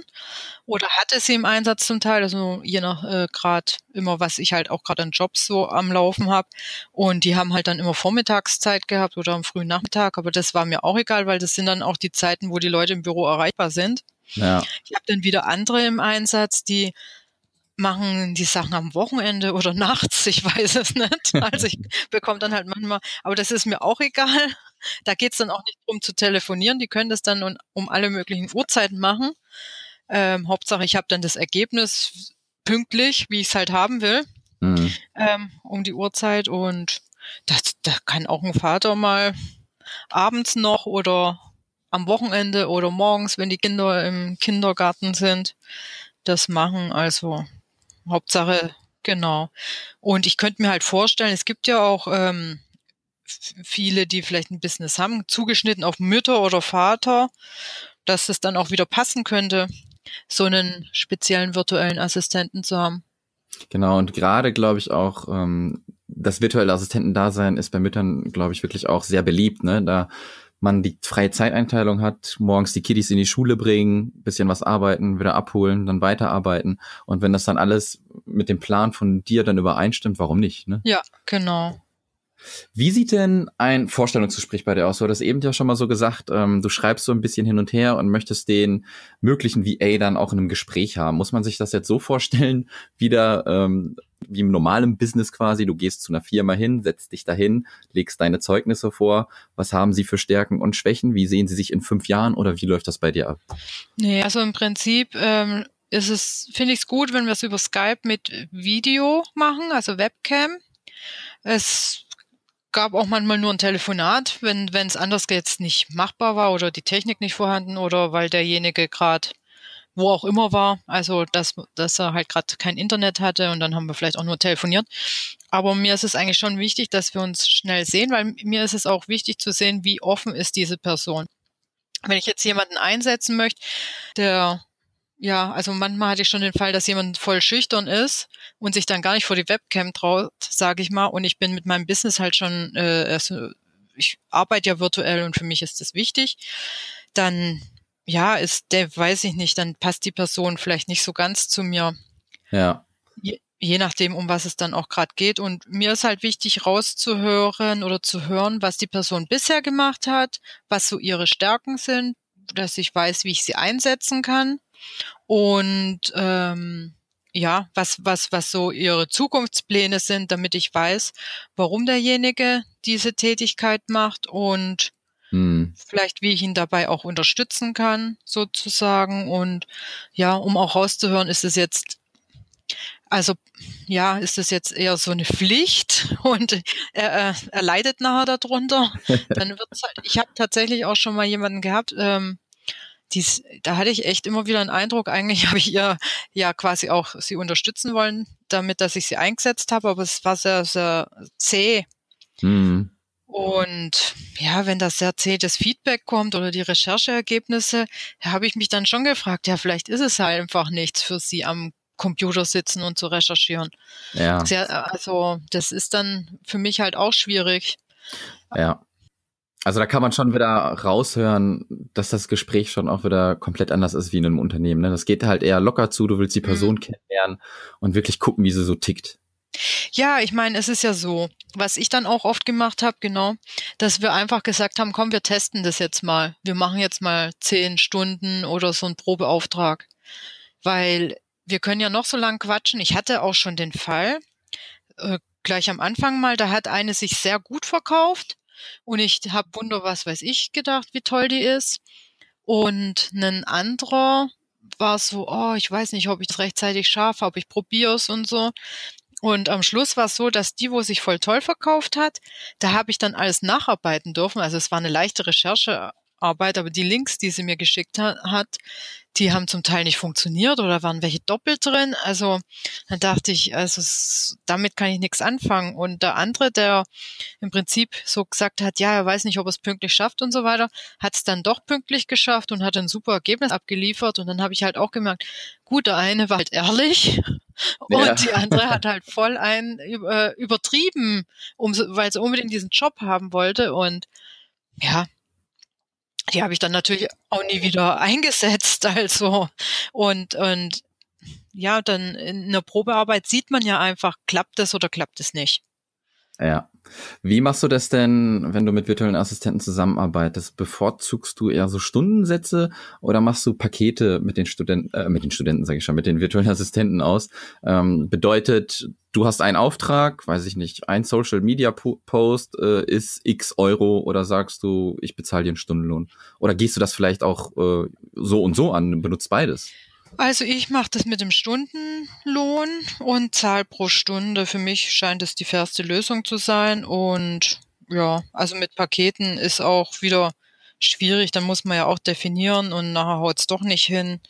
oder hatte sie im Einsatz zum Teil, also je nach äh, Grad immer, was ich halt auch gerade an Jobs so am Laufen habe. Und die haben halt dann immer Vormittagszeit gehabt oder am frühen Nachmittag, aber das war mir auch egal, weil das sind dann auch die Zeiten, wo die Leute im Büro erreichbar sind. Ja. Ich habe dann wieder andere im Einsatz, die machen die Sachen am Wochenende oder nachts, ich weiß es nicht. Also ich bekomme dann halt manchmal, aber das ist mir auch egal. Da geht's dann auch nicht drum zu telefonieren, die können das dann um alle möglichen Uhrzeiten machen. Ähm, Hauptsache, ich habe dann das Ergebnis pünktlich, wie ich es halt haben will, mhm. ähm, um die Uhrzeit. Und da das kann auch ein Vater mal abends noch oder am Wochenende oder morgens, wenn die Kinder im Kindergarten sind, das machen. Also Hauptsache, genau. Und ich könnte mir halt vorstellen, es gibt ja auch ähm, viele, die vielleicht ein Business haben, zugeschnitten auf Mütter oder Vater, dass es dann auch wieder passen könnte, so einen speziellen virtuellen Assistenten zu haben.
Genau, und gerade glaube ich auch, ähm, das virtuelle Assistentendasein ist bei Müttern, glaube ich, wirklich auch sehr beliebt. Ne? Da man die freie Zeiteinteilung hat, morgens die Kiddies in die Schule bringen, bisschen was arbeiten, wieder abholen, dann weiterarbeiten. Und wenn das dann alles mit dem Plan von dir dann übereinstimmt, warum nicht? Ne?
Ja, genau.
Wie sieht denn ein Vorstellungsgespräch bei dir aus? Du hattest eben ja schon mal so gesagt, ähm, du schreibst so ein bisschen hin und her und möchtest den möglichen VA dann auch in einem Gespräch haben. Muss man sich das jetzt so vorstellen, wieder ähm, wie im normalen Business quasi? Du gehst zu einer Firma hin, setzt dich dahin, legst deine Zeugnisse vor. Was haben sie für Stärken und Schwächen? Wie sehen sie sich in fünf Jahren oder wie läuft das bei dir ab?
Nee, also im Prinzip ähm, ist es, finde ich es gut, wenn wir es über Skype mit Video machen, also Webcam. Es gab auch manchmal nur ein Telefonat, wenn wenn es anders jetzt nicht machbar war oder die Technik nicht vorhanden oder weil derjenige gerade wo auch immer war, also dass, dass er halt gerade kein Internet hatte und dann haben wir vielleicht auch nur telefoniert. Aber mir ist es eigentlich schon wichtig, dass wir uns schnell sehen, weil mir ist es auch wichtig zu sehen, wie offen ist diese Person. Wenn ich jetzt jemanden einsetzen möchte, der ja, also manchmal hatte ich schon den Fall, dass jemand voll schüchtern ist und sich dann gar nicht vor die Webcam traut, sage ich mal. Und ich bin mit meinem Business halt schon, äh, also ich arbeite ja virtuell und für mich ist das wichtig. Dann, ja, ist der, weiß ich nicht, dann passt die Person vielleicht nicht so ganz zu mir.
Ja.
Je, je nachdem, um was es dann auch gerade geht. Und mir ist halt wichtig, rauszuhören oder zu hören, was die Person bisher gemacht hat, was so ihre Stärken sind, dass ich weiß, wie ich sie einsetzen kann und ähm, ja, was, was, was so ihre Zukunftspläne sind, damit ich weiß, warum derjenige diese Tätigkeit macht und hm. vielleicht wie ich ihn dabei auch unterstützen kann, sozusagen. Und ja, um auch rauszuhören, ist es jetzt also ja, ist es jetzt eher so eine Pflicht und er, er leidet nachher darunter. Dann wird's halt, ich habe tatsächlich auch schon mal jemanden gehabt, ähm, dies, da hatte ich echt immer wieder einen Eindruck, eigentlich habe ich ihr ja quasi auch sie unterstützen wollen, damit, dass ich sie eingesetzt habe, aber es war sehr, sehr zäh. Mhm. Und ja, wenn das sehr zäh das Feedback kommt oder die Rechercheergebnisse, habe ich mich dann schon gefragt, ja, vielleicht ist es halt einfach nichts für sie am Computer sitzen und zu recherchieren. Ja. Sehr, also das ist dann für mich halt auch schwierig.
Ja. Also da kann man schon wieder raushören, dass das Gespräch schon auch wieder komplett anders ist wie in einem Unternehmen. Ne? Das geht halt eher locker zu, du willst die Person mhm. kennenlernen und wirklich gucken, wie sie so tickt.
Ja, ich meine, es ist ja so, was ich dann auch oft gemacht habe, genau, dass wir einfach gesagt haben, komm, wir testen das jetzt mal. Wir machen jetzt mal zehn Stunden oder so einen Probeauftrag. Weil wir können ja noch so lang quatschen. Ich hatte auch schon den Fall, äh, gleich am Anfang mal, da hat eine sich sehr gut verkauft und ich habe Wunder, was weiß ich, gedacht, wie toll die ist. Und ein anderer war so, oh, ich weiß nicht, ob ich es rechtzeitig schaffe, ob ich probiere es und so. Und am Schluss war es so, dass die, wo sich voll toll verkauft hat, da habe ich dann alles nacharbeiten dürfen. Also es war eine leichte Recherchearbeit, aber die Links, die sie mir geschickt ha hat, die haben zum Teil nicht funktioniert oder waren welche doppelt drin. Also dann dachte ich, also damit kann ich nichts anfangen. Und der andere, der im Prinzip so gesagt hat, ja, er weiß nicht, ob er es pünktlich schafft und so weiter, hat es dann doch pünktlich geschafft und hat ein super Ergebnis abgeliefert. Und dann habe ich halt auch gemerkt, gut, der eine war halt ehrlich und ja. die andere hat halt voll ein äh, übertrieben, um, weil sie unbedingt diesen Job haben wollte. Und ja, die habe ich dann natürlich auch nie wieder eingesetzt. Also und und ja, dann in einer Probearbeit sieht man ja einfach, klappt es oder klappt es nicht.
Ja. Wie machst du das denn, wenn du mit virtuellen Assistenten zusammenarbeitest? Bevorzugst du eher so Stundensätze oder machst du Pakete mit den Studenten, äh, mit den Studenten sage ich schon, mit den virtuellen Assistenten aus? Ähm, bedeutet, du hast einen Auftrag, weiß ich nicht, ein Social Media Post äh, ist X Euro oder sagst du, ich bezahle dir einen Stundenlohn? Oder gehst du das vielleicht auch äh, so und so an, benutzt beides?
Also ich mache das mit dem Stundenlohn und zahle pro Stunde. Für mich scheint es die fairste Lösung zu sein. Und ja, also mit Paketen ist auch wieder schwierig. Dann muss man ja auch definieren und nachher haut es doch nicht hin.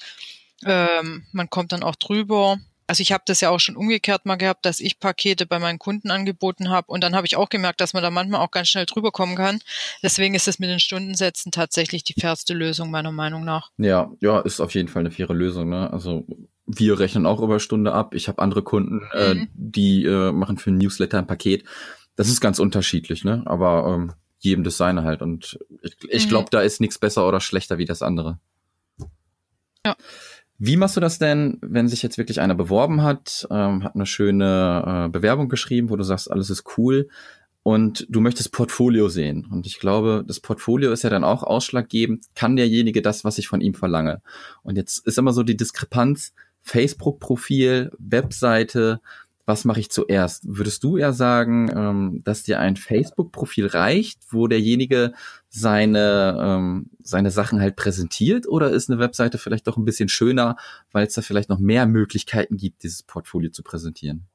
Ähm, man kommt dann auch drüber also ich habe das ja auch schon umgekehrt mal gehabt, dass ich Pakete bei meinen Kunden angeboten habe und dann habe ich auch gemerkt, dass man da manchmal auch ganz schnell drüber kommen kann. Deswegen ist es mit den Stundensätzen tatsächlich die fairste Lösung meiner Meinung nach.
Ja, ja, ist auf jeden Fall eine faire Lösung. Ne? Also wir rechnen auch über Stunde ab. Ich habe andere Kunden, äh, mhm. äh, die äh, machen für ein Newsletter ein Paket. Das ist ganz unterschiedlich, ne? Aber ähm, jedem das seine halt. Und ich, ich glaube, mhm. da ist nichts besser oder schlechter wie das andere. Ja. Wie machst du das denn, wenn sich jetzt wirklich einer beworben hat, ähm, hat eine schöne äh, Bewerbung geschrieben, wo du sagst, alles ist cool. und du möchtest Portfolio sehen. Und ich glaube, das Portfolio ist ja dann auch ausschlaggebend. Kann derjenige das, was ich von ihm verlange? Und jetzt ist immer so die Diskrepanz. Facebook-Profil, Webseite, was mache ich zuerst? Würdest du eher sagen, ähm, dass dir ein Facebook-Profil reicht, wo derjenige seine, ähm, seine Sachen halt präsentiert? Oder ist eine Webseite vielleicht doch ein bisschen schöner, weil es da vielleicht noch mehr Möglichkeiten gibt, dieses Portfolio zu präsentieren?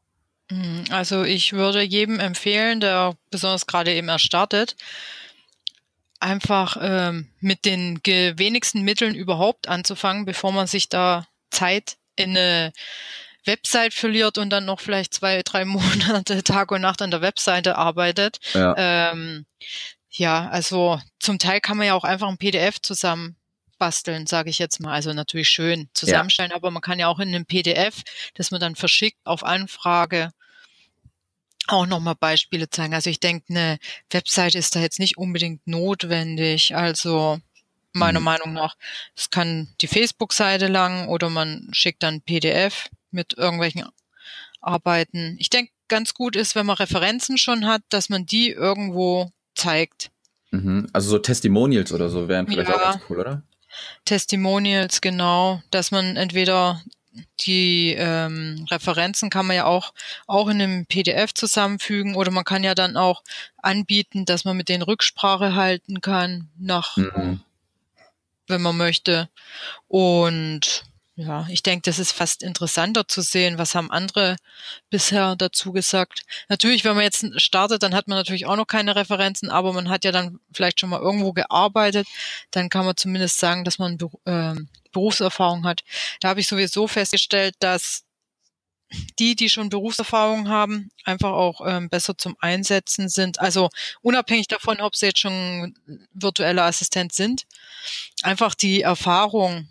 Hm, also ich würde jedem empfehlen, der besonders gerade eben erstartet, einfach ähm, mit den wenigsten Mitteln überhaupt anzufangen, bevor man sich da Zeit in eine Website verliert und dann noch vielleicht zwei, drei Monate Tag und Nacht an der Webseite arbeitet. Ja, ähm, ja also zum Teil kann man ja auch einfach ein PDF zusammen basteln, sage ich jetzt mal. Also natürlich schön zusammenstellen, ja. aber man kann ja auch in einem PDF, das man dann verschickt auf Anfrage, auch nochmal Beispiele zeigen. Also ich denke, eine Website ist da jetzt nicht unbedingt notwendig. Also meiner mhm. Meinung nach, es kann die Facebook-Seite lang oder man schickt dann PDF mit irgendwelchen Arbeiten. Ich denke, ganz gut ist, wenn man Referenzen schon hat, dass man die irgendwo zeigt.
Mhm. Also so Testimonials oder so wären vielleicht ja, auch ganz cool, oder?
Testimonials, genau, dass man entweder die ähm, Referenzen kann man ja auch, auch in einem PDF zusammenfügen oder man kann ja dann auch anbieten, dass man mit denen Rücksprache halten kann, nach, mhm. wenn man möchte. Und ja, ich denke, das ist fast interessanter zu sehen, was haben andere bisher dazu gesagt. Natürlich, wenn man jetzt startet, dann hat man natürlich auch noch keine Referenzen, aber man hat ja dann vielleicht schon mal irgendwo gearbeitet. Dann kann man zumindest sagen, dass man äh, Berufserfahrung hat. Da habe ich sowieso festgestellt, dass die, die schon Berufserfahrung haben, einfach auch ähm, besser zum Einsetzen sind. Also unabhängig davon, ob sie jetzt schon virtueller Assistent sind, einfach die Erfahrung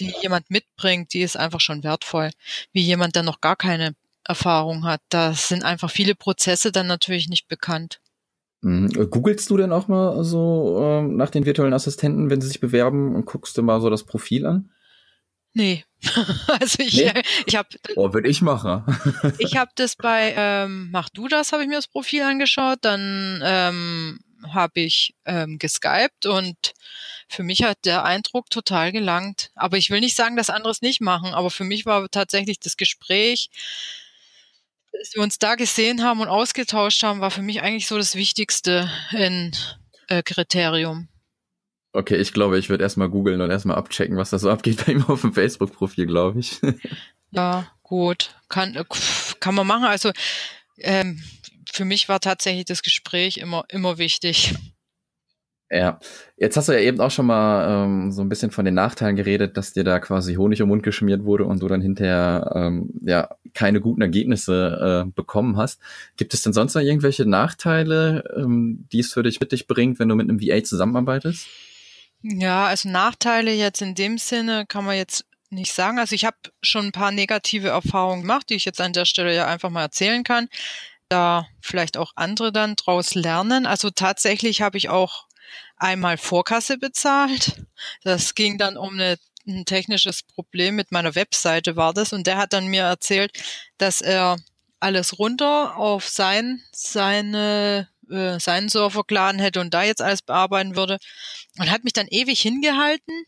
die jemand mitbringt, die ist einfach schon wertvoll. Wie jemand, der noch gar keine Erfahrung hat. Da sind einfach viele Prozesse dann natürlich nicht bekannt.
Mhm. Googlest du denn auch mal so äh, nach den virtuellen Assistenten, wenn sie sich bewerben und guckst du mal so das Profil an?
Nee. also ich, nee? ich habe.
Oh, würde ich machen.
ich habe das bei ähm, Mach du das, habe ich mir das Profil angeschaut. Dann ähm, habe ich ähm, geskypt und für mich hat der Eindruck total gelangt. Aber ich will nicht sagen, dass andere es nicht machen, aber für mich war tatsächlich das Gespräch, dass wir uns da gesehen haben und ausgetauscht haben, war für mich eigentlich so das Wichtigste in äh, Kriterium.
Okay, ich glaube, ich würde erstmal googeln und erstmal abchecken, was da so abgeht bei ihm auf dem Facebook-Profil, glaube ich.
ja, gut. Kann, äh, kann man machen. Also ähm, für mich war tatsächlich das Gespräch immer, immer wichtig.
Ja, jetzt hast du ja eben auch schon mal ähm, so ein bisschen von den Nachteilen geredet, dass dir da quasi Honig im Mund geschmiert wurde und du dann hinterher ähm, ja keine guten Ergebnisse äh, bekommen hast. Gibt es denn sonst noch irgendwelche Nachteile, ähm, die es für dich mit dich bringt, wenn du mit einem VA zusammenarbeitest?
Ja, also Nachteile jetzt in dem Sinne kann man jetzt nicht sagen. Also ich habe schon ein paar negative Erfahrungen gemacht, die ich jetzt an der Stelle ja einfach mal erzählen kann da vielleicht auch andere dann draus lernen. Also tatsächlich habe ich auch einmal Vorkasse bezahlt. Das ging dann um eine, ein technisches Problem mit meiner Webseite war das und der hat dann mir erzählt, dass er alles runter auf sein, seine, äh, seinen Server geladen hätte und da jetzt alles bearbeiten würde und hat mich dann ewig hingehalten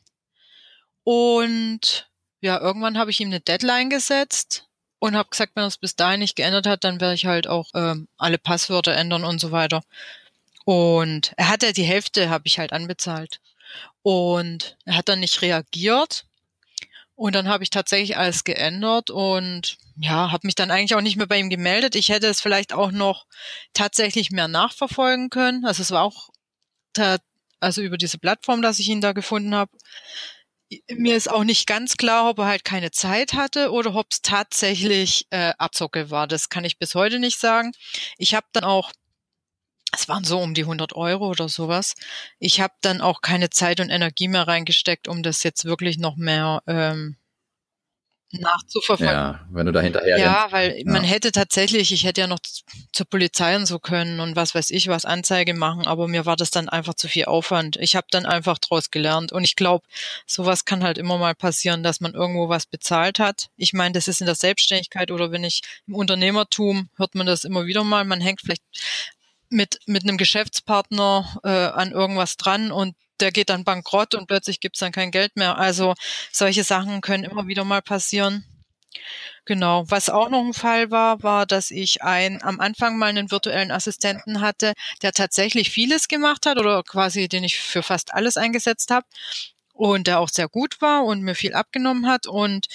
und ja, irgendwann habe ich ihm eine Deadline gesetzt und habe gesagt, wenn er es bis dahin nicht geändert hat, dann werde ich halt auch ähm, alle Passwörter ändern und so weiter. Und er hat ja die Hälfte, habe ich halt anbezahlt. Und er hat dann nicht reagiert. Und dann habe ich tatsächlich alles geändert und ja, habe mich dann eigentlich auch nicht mehr bei ihm gemeldet. Ich hätte es vielleicht auch noch tatsächlich mehr nachverfolgen können. Also es war auch also über diese Plattform, dass ich ihn da gefunden habe mir ist auch nicht ganz klar, ob er halt keine Zeit hatte oder ob es tatsächlich äh, Abzocke war. Das kann ich bis heute nicht sagen. Ich habe dann auch, es waren so um die 100 Euro oder sowas. Ich habe dann auch keine Zeit und Energie mehr reingesteckt, um das jetzt wirklich noch mehr ähm, nachzuverfolgen.
Ja, wenn du da hinterher
Ja, weil ja. man hätte tatsächlich, ich hätte ja noch zur Polizei und so können und was weiß ich was Anzeige machen, aber mir war das dann einfach zu viel Aufwand. Ich habe dann einfach draus gelernt und ich glaube, sowas kann halt immer mal passieren, dass man irgendwo was bezahlt hat. Ich meine, das ist in der Selbstständigkeit oder wenn ich im Unternehmertum hört man das immer wieder mal, man hängt vielleicht mit, mit einem Geschäftspartner äh, an irgendwas dran und der geht dann bankrott und plötzlich gibt's dann kein Geld mehr. Also solche Sachen können immer wieder mal passieren. Genau. Was auch noch ein Fall war, war, dass ich ein, am Anfang mal einen virtuellen Assistenten hatte, der tatsächlich vieles gemacht hat oder quasi den ich für fast alles eingesetzt habe und der auch sehr gut war und mir viel abgenommen hat und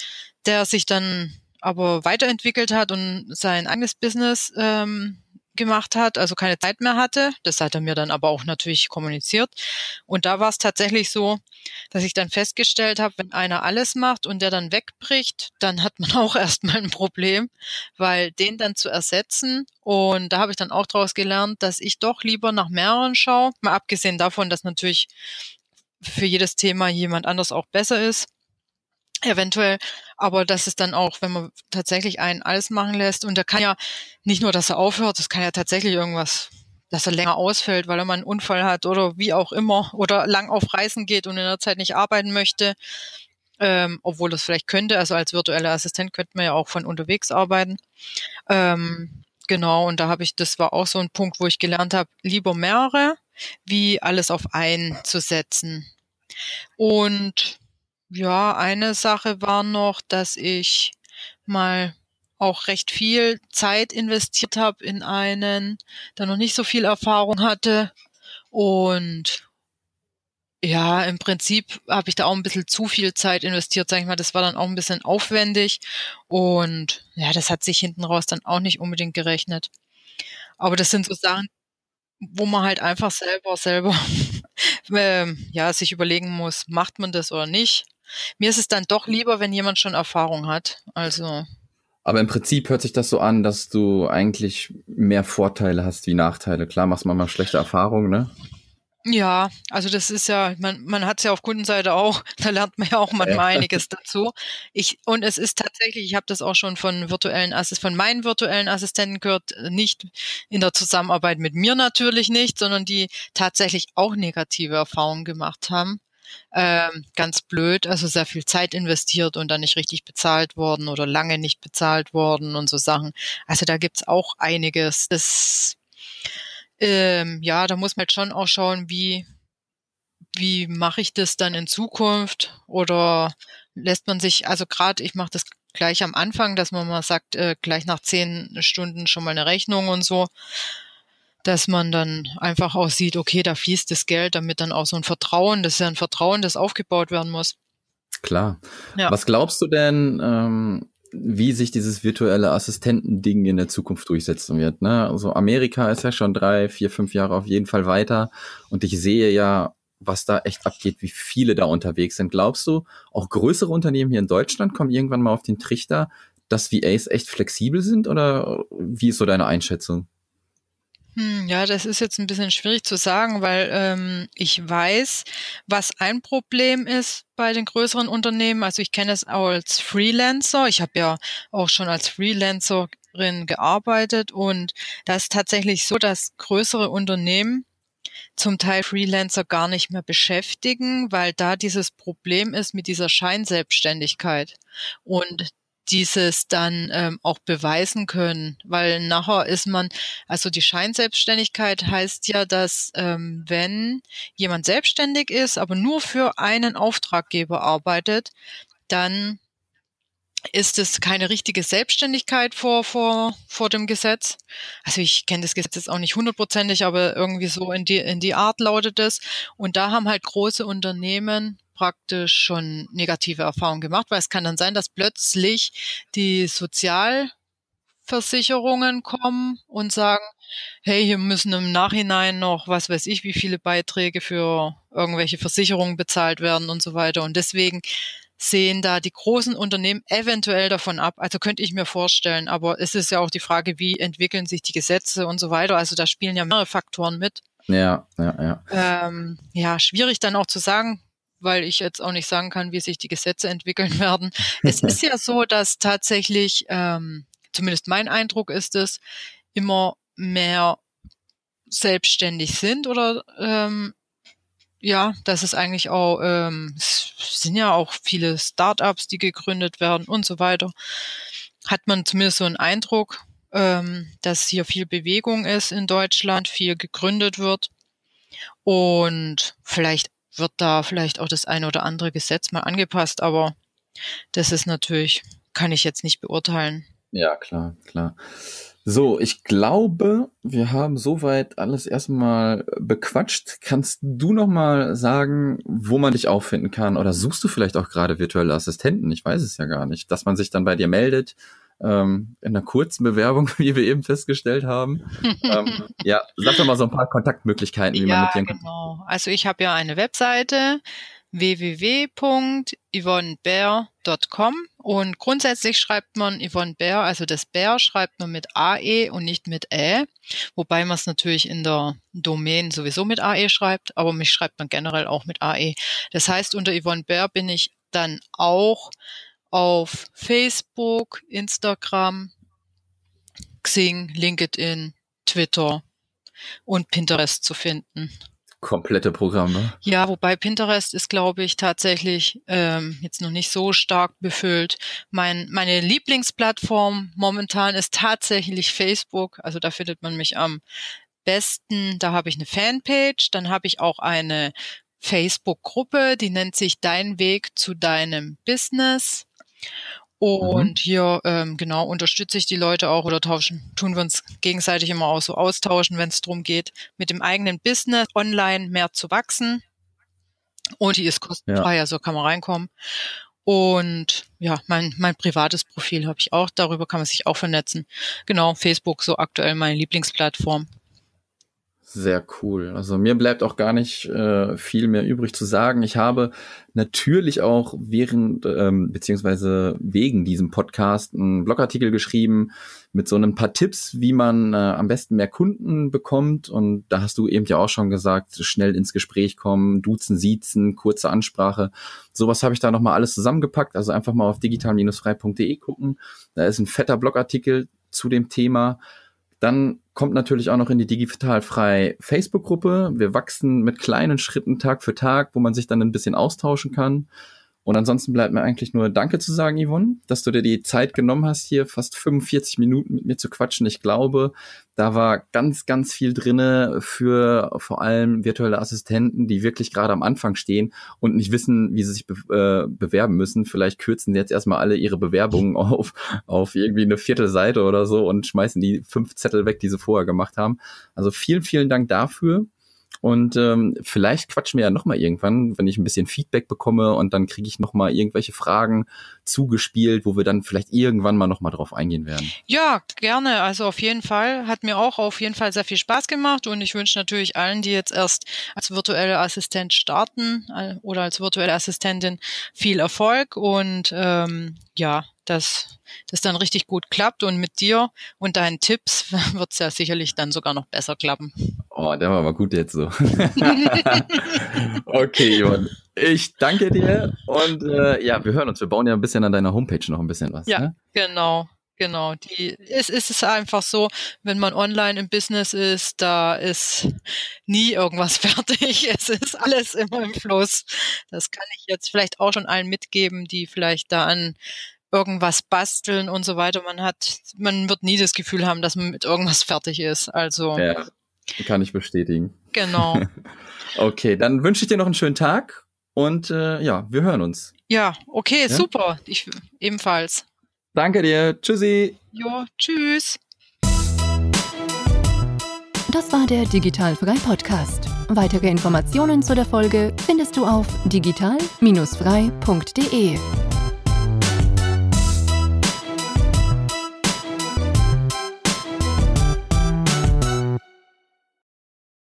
der sich dann aber weiterentwickelt hat und sein eigenes Business ähm, gemacht hat, also keine Zeit mehr hatte. Das hat er mir dann aber auch natürlich kommuniziert. Und da war es tatsächlich so, dass ich dann festgestellt habe, wenn einer alles macht und der dann wegbricht, dann hat man auch erstmal ein Problem, weil den dann zu ersetzen. Und da habe ich dann auch daraus gelernt, dass ich doch lieber nach mehreren schaue. Mal abgesehen davon, dass natürlich für jedes Thema jemand anders auch besser ist eventuell, aber das ist dann auch, wenn man tatsächlich einen alles machen lässt und der kann ja nicht nur, dass er aufhört, das kann ja tatsächlich irgendwas, dass er länger ausfällt, weil er mal einen Unfall hat oder wie auch immer oder lang auf Reisen geht und in der Zeit nicht arbeiten möchte, ähm, obwohl das vielleicht könnte, also als virtueller Assistent könnte man ja auch von unterwegs arbeiten. Ähm, genau, und da habe ich, das war auch so ein Punkt, wo ich gelernt habe, lieber mehrere, wie alles auf einen zu setzen. Und ja, eine Sache war noch, dass ich mal auch recht viel Zeit investiert habe in einen, der noch nicht so viel Erfahrung hatte. Und ja, im Prinzip habe ich da auch ein bisschen zu viel Zeit investiert, sag ich mal. Das war dann auch ein bisschen aufwendig. Und ja, das hat sich hinten raus dann auch nicht unbedingt gerechnet. Aber das sind so Sachen, wo man halt einfach selber, selber, äh, ja, sich überlegen muss, macht man das oder nicht. Mir ist es dann doch lieber, wenn jemand schon Erfahrung hat. Also.
Aber im Prinzip hört sich das so an, dass du eigentlich mehr Vorteile hast wie Nachteile. Klar, machst man mal schlechte Erfahrungen, ne?
Ja, also das ist ja, man, man hat es ja auf Kundenseite auch, da lernt man ja auch manchmal ja. einiges dazu. Ich, und es ist tatsächlich, ich habe das auch schon von virtuellen Assist, von meinen virtuellen Assistenten gehört, nicht in der Zusammenarbeit mit mir natürlich nicht, sondern die tatsächlich auch negative Erfahrungen gemacht haben ähm, ganz blöd, also sehr viel Zeit investiert und dann nicht richtig bezahlt worden oder lange nicht bezahlt worden und so Sachen. Also da gibt's auch einiges. Das, ähm, ja, da muss man halt schon auch schauen, wie, wie mache ich das dann in Zukunft oder lässt man sich, also gerade ich mache das gleich am Anfang, dass man mal sagt, äh, gleich nach zehn Stunden schon mal eine Rechnung und so dass man dann einfach auch sieht, okay, da fließt das Geld, damit dann auch so ein Vertrauen, das ist ja ein Vertrauen, das aufgebaut werden muss.
Klar. Ja. Was glaubst du denn, ähm, wie sich dieses virtuelle Assistentending in der Zukunft durchsetzen wird? Ne? Also Amerika ist ja schon drei, vier, fünf Jahre auf jeden Fall weiter und ich sehe ja, was da echt abgeht, wie viele da unterwegs sind. Glaubst du, auch größere Unternehmen hier in Deutschland kommen irgendwann mal auf den Trichter, dass VAs echt flexibel sind oder wie ist so deine Einschätzung?
Hm, ja, das ist jetzt ein bisschen schwierig zu sagen, weil ähm, ich weiß, was ein Problem ist bei den größeren Unternehmen. Also ich kenne es auch als Freelancer. Ich habe ja auch schon als Freelancerin gearbeitet und das ist tatsächlich so, dass größere Unternehmen zum Teil Freelancer gar nicht mehr beschäftigen, weil da dieses Problem ist mit dieser Scheinselbstständigkeit. Und dieses dann ähm, auch beweisen können, weil nachher ist man, also die Scheinselbstständigkeit heißt ja, dass ähm, wenn jemand selbstständig ist, aber nur für einen Auftraggeber arbeitet, dann ist es keine richtige Selbstständigkeit vor, vor, vor dem Gesetz. Also ich kenne das Gesetz jetzt auch nicht hundertprozentig, aber irgendwie so in die, in die Art lautet es. Und da haben halt große Unternehmen praktisch schon negative Erfahrungen gemacht, weil es kann dann sein, dass plötzlich die Sozialversicherungen kommen und sagen, hey, hier müssen im Nachhinein noch, was weiß ich, wie viele Beiträge für irgendwelche Versicherungen bezahlt werden und so weiter. Und deswegen sehen da die großen Unternehmen eventuell davon ab. Also könnte ich mir vorstellen, aber es ist ja auch die Frage, wie entwickeln sich die Gesetze und so weiter. Also da spielen ja mehrere Faktoren mit.
Ja, ja, ja.
Ähm, ja, schwierig dann auch zu sagen, weil ich jetzt auch nicht sagen kann, wie sich die Gesetze entwickeln werden. es ist ja so, dass tatsächlich, ähm, zumindest mein Eindruck ist es, immer mehr selbstständig sind oder ähm, ja, das ist eigentlich auch, ähm, es sind ja auch viele Startups, die gegründet werden und so weiter. Hat man zumindest so einen Eindruck. ähm, dass hier viel Bewegung ist in Deutschland, viel gegründet wird. Und vielleicht wird da vielleicht auch das eine oder andere Gesetz mal angepasst, aber das ist natürlich, kann ich jetzt nicht beurteilen.
Ja, klar, klar. So, ich glaube, wir haben soweit alles erstmal bequatscht. Kannst du noch mal sagen, wo man dich auffinden kann? Oder suchst du vielleicht auch gerade virtuelle Assistenten? Ich weiß es ja gar nicht. Dass man sich dann bei dir meldet, ähm, in einer kurzen Bewerbung, wie wir eben festgestellt haben. ähm, ja, sag doch mal so ein paar Kontaktmöglichkeiten, wie
ja,
man mit dir
genau. Also ich habe ja eine Webseite www.yvonnebear.com und grundsätzlich schreibt man Yvonne Bär, also das Bär schreibt man mit AE und nicht mit Ä, wobei man es natürlich in der Domain sowieso mit AE schreibt, aber mich schreibt man generell auch mit AE. Das heißt, unter Yvonne Bär bin ich dann auch auf Facebook, Instagram, Xing, LinkedIn, Twitter und Pinterest zu finden.
Komplette Programme.
Ja, wobei Pinterest ist, glaube ich, tatsächlich ähm, jetzt noch nicht so stark befüllt. Mein, meine Lieblingsplattform momentan ist tatsächlich Facebook. Also da findet man mich am besten. Da habe ich eine Fanpage, dann habe ich auch eine Facebook-Gruppe, die nennt sich Dein Weg zu deinem Business. Und mhm. hier ähm, genau unterstütze ich die Leute auch oder tauschen, tun wir uns gegenseitig immer auch so austauschen, wenn es darum geht, mit dem eigenen Business online mehr zu wachsen. Und die ist kostenfrei, ja. also kann man reinkommen. Und ja, mein, mein privates Profil habe ich auch, darüber kann man sich auch vernetzen. Genau, Facebook so aktuell meine Lieblingsplattform.
Sehr cool. Also mir bleibt auch gar nicht äh, viel mehr übrig zu sagen. Ich habe natürlich auch während ähm, beziehungsweise wegen diesem Podcast einen Blogartikel geschrieben mit so ein paar Tipps, wie man äh, am besten mehr Kunden bekommt. Und da hast du eben ja auch schon gesagt, schnell ins Gespräch kommen, duzen, siezen, kurze Ansprache. Sowas habe ich da nochmal alles zusammengepackt. Also einfach mal auf digital-frei.de gucken. Da ist ein fetter Blogartikel zu dem Thema. Dann kommt natürlich auch noch in die digital frei Facebook-Gruppe. Wir wachsen mit kleinen Schritten Tag für Tag, wo man sich dann ein bisschen austauschen kann. Und ansonsten bleibt mir eigentlich nur Danke zu sagen, Yvonne, dass du dir die Zeit genommen hast, hier fast 45 Minuten mit mir zu quatschen. Ich glaube, da war ganz, ganz viel drinne für vor allem virtuelle Assistenten, die wirklich gerade am Anfang stehen und nicht wissen, wie sie sich be äh, bewerben müssen. Vielleicht kürzen jetzt erstmal alle ihre Bewerbungen auf, auf irgendwie eine Viertelseite oder so und schmeißen die fünf Zettel weg, die sie vorher gemacht haben. Also vielen, vielen Dank dafür. Und ähm, vielleicht quatschen wir ja nochmal irgendwann, wenn ich ein bisschen Feedback bekomme und dann kriege ich nochmal irgendwelche Fragen zugespielt, wo wir dann vielleicht irgendwann mal nochmal drauf eingehen werden.
Ja, gerne. Also auf jeden Fall. Hat mir auch auf jeden Fall sehr viel Spaß gemacht und ich wünsche natürlich allen, die jetzt erst als virtuelle Assistent starten äh, oder als virtuelle Assistentin viel Erfolg und ähm, ja, dass das dann richtig gut klappt und mit dir und deinen Tipps wird es ja sicherlich dann sogar noch besser klappen.
Oh, der war aber gut jetzt so. okay, Johann. Ich danke dir und äh, ja, wir hören uns. Wir bauen ja ein bisschen an deiner Homepage noch ein bisschen was.
Ja,
ne?
genau. Genau, die es ist es einfach so, wenn man online im Business ist, da ist nie irgendwas fertig. Es ist alles immer im Fluss. Das kann ich jetzt vielleicht auch schon allen mitgeben, die vielleicht da an irgendwas basteln und so weiter. Man hat, man wird nie das Gefühl haben, dass man mit irgendwas fertig ist. Also.
Ja, kann ich bestätigen.
Genau.
okay, dann wünsche ich dir noch einen schönen Tag und äh, ja, wir hören uns.
Ja, okay, ja? super. Ich ebenfalls.
Danke dir. Tschüssi.
Jo, tschüss.
Das war der Digitalfrei Podcast. Weitere Informationen zu der Folge findest du auf digital-frei.de.